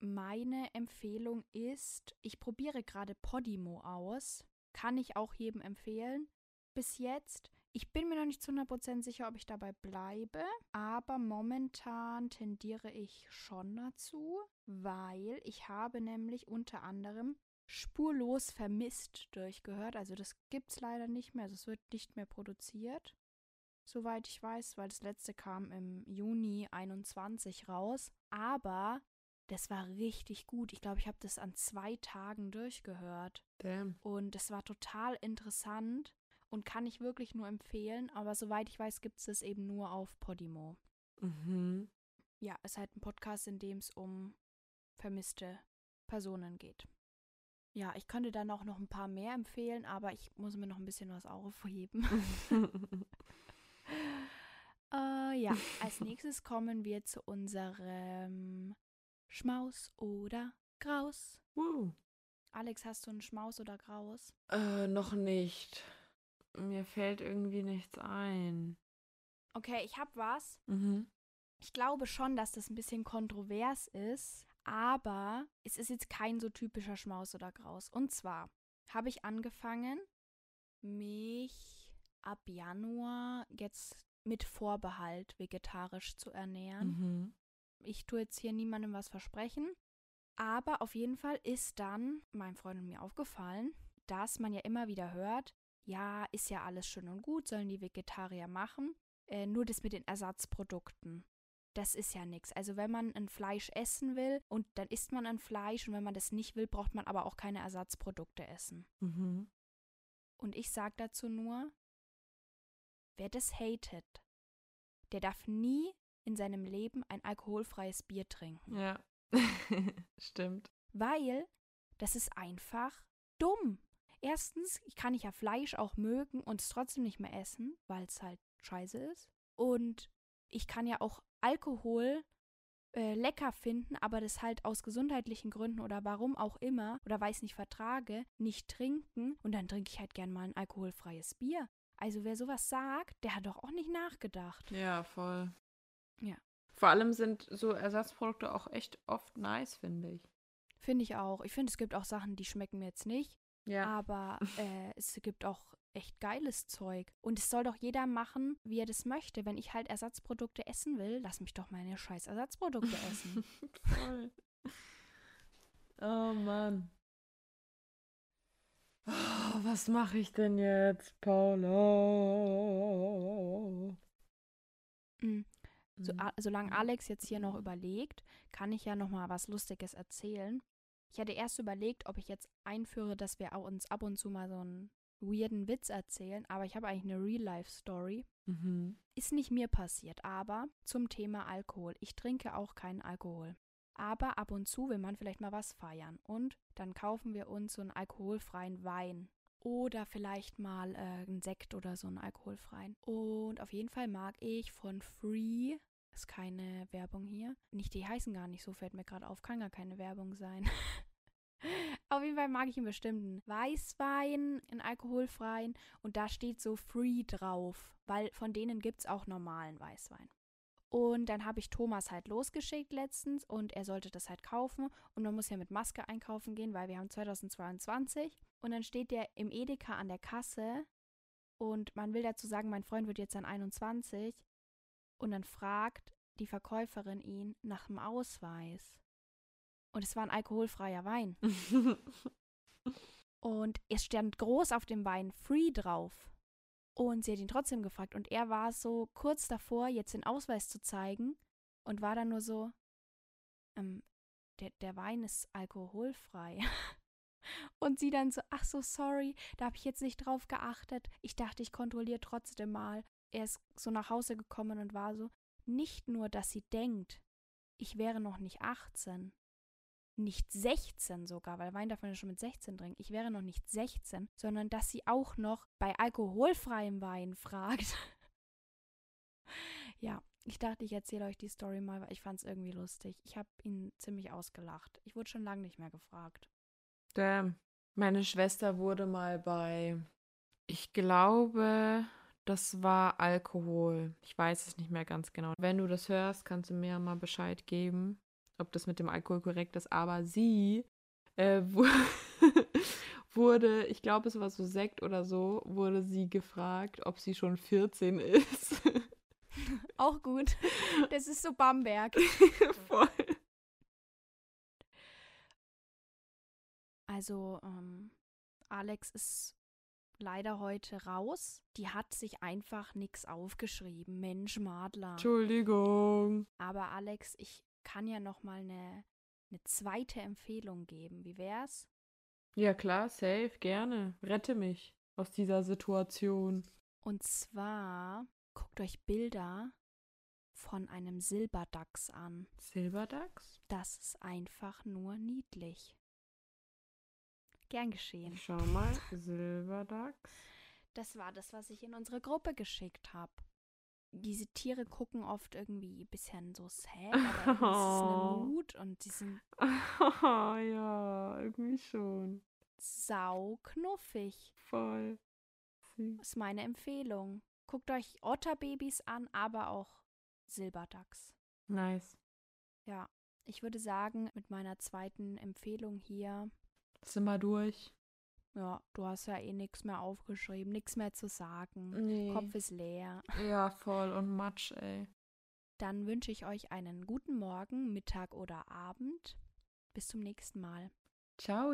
Meine Empfehlung ist, ich probiere gerade Podimo aus. Kann ich auch jedem empfehlen. Bis jetzt. Ich bin mir noch nicht zu 100% sicher, ob ich dabei bleibe, aber momentan tendiere ich schon dazu, weil ich habe nämlich unter anderem spurlos vermisst durchgehört. Also das gibt es leider nicht mehr, also es wird nicht mehr produziert soweit ich weiß, weil das letzte kam im Juni 21 raus. Aber das war richtig gut. Ich glaube, ich habe das an zwei Tagen durchgehört. Damn. Und es war total interessant und kann ich wirklich nur empfehlen. Aber soweit ich weiß, gibt es es eben nur auf Podimo. Mhm. Ja, es ist halt ein Podcast, in dem es um vermisste Personen geht. Ja, ich könnte dann auch noch ein paar mehr empfehlen, aber ich muss mir noch ein bisschen was aufheben. Äh, ja, als nächstes kommen wir zu unserem Schmaus oder Graus. Uh. Alex, hast du einen Schmaus oder Graus? Äh, noch nicht. Mir fällt irgendwie nichts ein. Okay, ich hab was. Mhm. Ich glaube schon, dass das ein bisschen kontrovers ist, aber es ist jetzt kein so typischer Schmaus oder Graus. Und zwar habe ich angefangen, mich ab Januar jetzt mit Vorbehalt vegetarisch zu ernähren. Mhm. ich tue jetzt hier niemandem was versprechen. Aber auf jeden Fall ist dann meinem Freund und mir aufgefallen, dass man ja immer wieder hört, ja, ist ja alles schön und gut, sollen die Vegetarier machen. Äh, nur das mit den Ersatzprodukten. Das ist ja nichts. Also wenn man ein Fleisch essen will und dann isst man ein Fleisch und wenn man das nicht will, braucht man aber auch keine Ersatzprodukte essen. Mhm. Und ich sage dazu nur, wer das hatet, der darf nie in seinem Leben ein alkoholfreies Bier trinken. Ja, stimmt. Weil das ist einfach dumm. Erstens, ich kann ich ja Fleisch auch mögen und es trotzdem nicht mehr essen, weil es halt scheiße ist. Und ich kann ja auch Alkohol äh, lecker finden, aber das halt aus gesundheitlichen Gründen oder warum auch immer oder weiß nicht vertrage, nicht trinken und dann trinke ich halt gern mal ein alkoholfreies Bier. Also wer sowas sagt, der hat doch auch nicht nachgedacht. Ja, voll. Ja. Vor allem sind so Ersatzprodukte auch echt oft nice, finde ich. Finde ich auch. Ich finde, es gibt auch Sachen, die schmecken mir jetzt nicht. Ja. Aber äh, es gibt auch echt geiles Zeug. Und es soll doch jeder machen, wie er das möchte. Wenn ich halt Ersatzprodukte essen will, lass mich doch meine scheiß Ersatzprodukte essen. Voll. Oh Mann. Oh, was mache ich denn jetzt, Paula? So, Mhm. a- solange Alex jetzt hier noch überlegt, kann ich ja noch mal was Lustiges erzählen. Ich hatte erst überlegt, ob ich jetzt einführe, dass wir auch uns ab und zu mal so einen weirden Witz erzählen, aber ich habe eigentlich eine Real-Life-Story. Mhm. Ist nicht mir passiert, aber zum Thema Alkohol. Ich trinke auch keinen Alkohol. Aber ab und zu will man vielleicht mal was feiern. Und dann kaufen wir uns so einen alkoholfreien Wein. Oder vielleicht mal äh, einen Sekt oder so einen alkoholfreien. Und auf jeden Fall mag ich von Free, ist keine Werbung hier. Nicht, die heißen gar nicht so, fällt mir gerade auf, kann gar keine Werbung sein. auf jeden Fall mag ich einen bestimmten Weißwein, einen alkoholfreien. Und da steht so Free drauf, weil von denen gibt es auch normalen Weißwein. Und dann habe ich Thomas halt losgeschickt letztens und er sollte das halt kaufen. Und man muss ja mit Maske einkaufen gehen, weil wir haben 2022. Und dann steht der im Edeka an der Kasse und man will dazu sagen, mein Freund wird jetzt dann 21. Und dann fragt die Verkäuferin ihn nach dem Ausweis. Und es war ein alkoholfreier Wein. Und es stand groß auf dem Wein Free drauf. Und sie hat ihn trotzdem gefragt. Und er war so kurz davor, jetzt den Ausweis zu zeigen. Und war dann nur so, ähm, der, der Wein ist alkoholfrei. Und sie dann so, ach so, sorry, da habe ich jetzt nicht drauf geachtet. Ich dachte, ich kontrolliere trotzdem mal. Er ist so nach Hause gekommen und war so, nicht nur, dass sie denkt, ich wäre noch nicht 18, nicht 16 sogar, weil Wein darf man ja schon mit 16 trinken. Ich wäre noch nicht 16, sondern dass sie auch noch bei alkoholfreiem Wein fragt. ja, ich dachte, ich erzähle euch die Story mal, weil ich fand es irgendwie lustig. Ich habe ihn ziemlich ausgelacht. Ich wurde schon lange nicht mehr gefragt. Damn. Meine Schwester wurde mal bei, ich glaube, das war Alkohol. Ich weiß es nicht mehr ganz genau. Wenn du das hörst, kannst du mir mal Bescheid geben, ob das mit dem Alkohol korrekt ist. Aber sie äh, wu- wurde, ich glaube, es war so Sekt oder so, wurde sie gefragt, ob sie schon 14 ist. Auch gut. Das ist so Bamberg. Voll. Also, ähm, Alex ist leider heute raus. Die hat sich einfach nichts aufgeschrieben. Mensch, Madler. Entschuldigung. Aber Alex, ich kann ja noch mal eine, eine zweite Empfehlung geben. Wie wär's? Ja, klar, safe, gerne. Rette mich aus dieser Situation. Und zwar guckt euch Bilder von einem Silberdachs an. Silberdachs? Das ist einfach nur niedlich. Gern geschehen. Ich schau mal. Silberdachs. Das war das, was ich in unsere Gruppe geschickt habe. Diese Tiere gucken oft irgendwie ein bisschen so sad, aber irgendwie ist Mut und die sind ja, irgendwie schon. sauknuffig. Voll. süß. Ist meine Empfehlung. Guckt euch Otterbabys an, aber auch Silberdachs. Nice. Ja, ich würde sagen, mit meiner zweiten Empfehlung hier, Sind wir durch? Ja, du hast ja eh nichts mehr aufgeschrieben, nichts mehr zu sagen. Nee. Kopf ist leer. Ja, voll und Matsch, ey. Dann wünsche ich euch einen guten Morgen, Mittag oder Abend. Bis zum nächsten Mal. Ciao.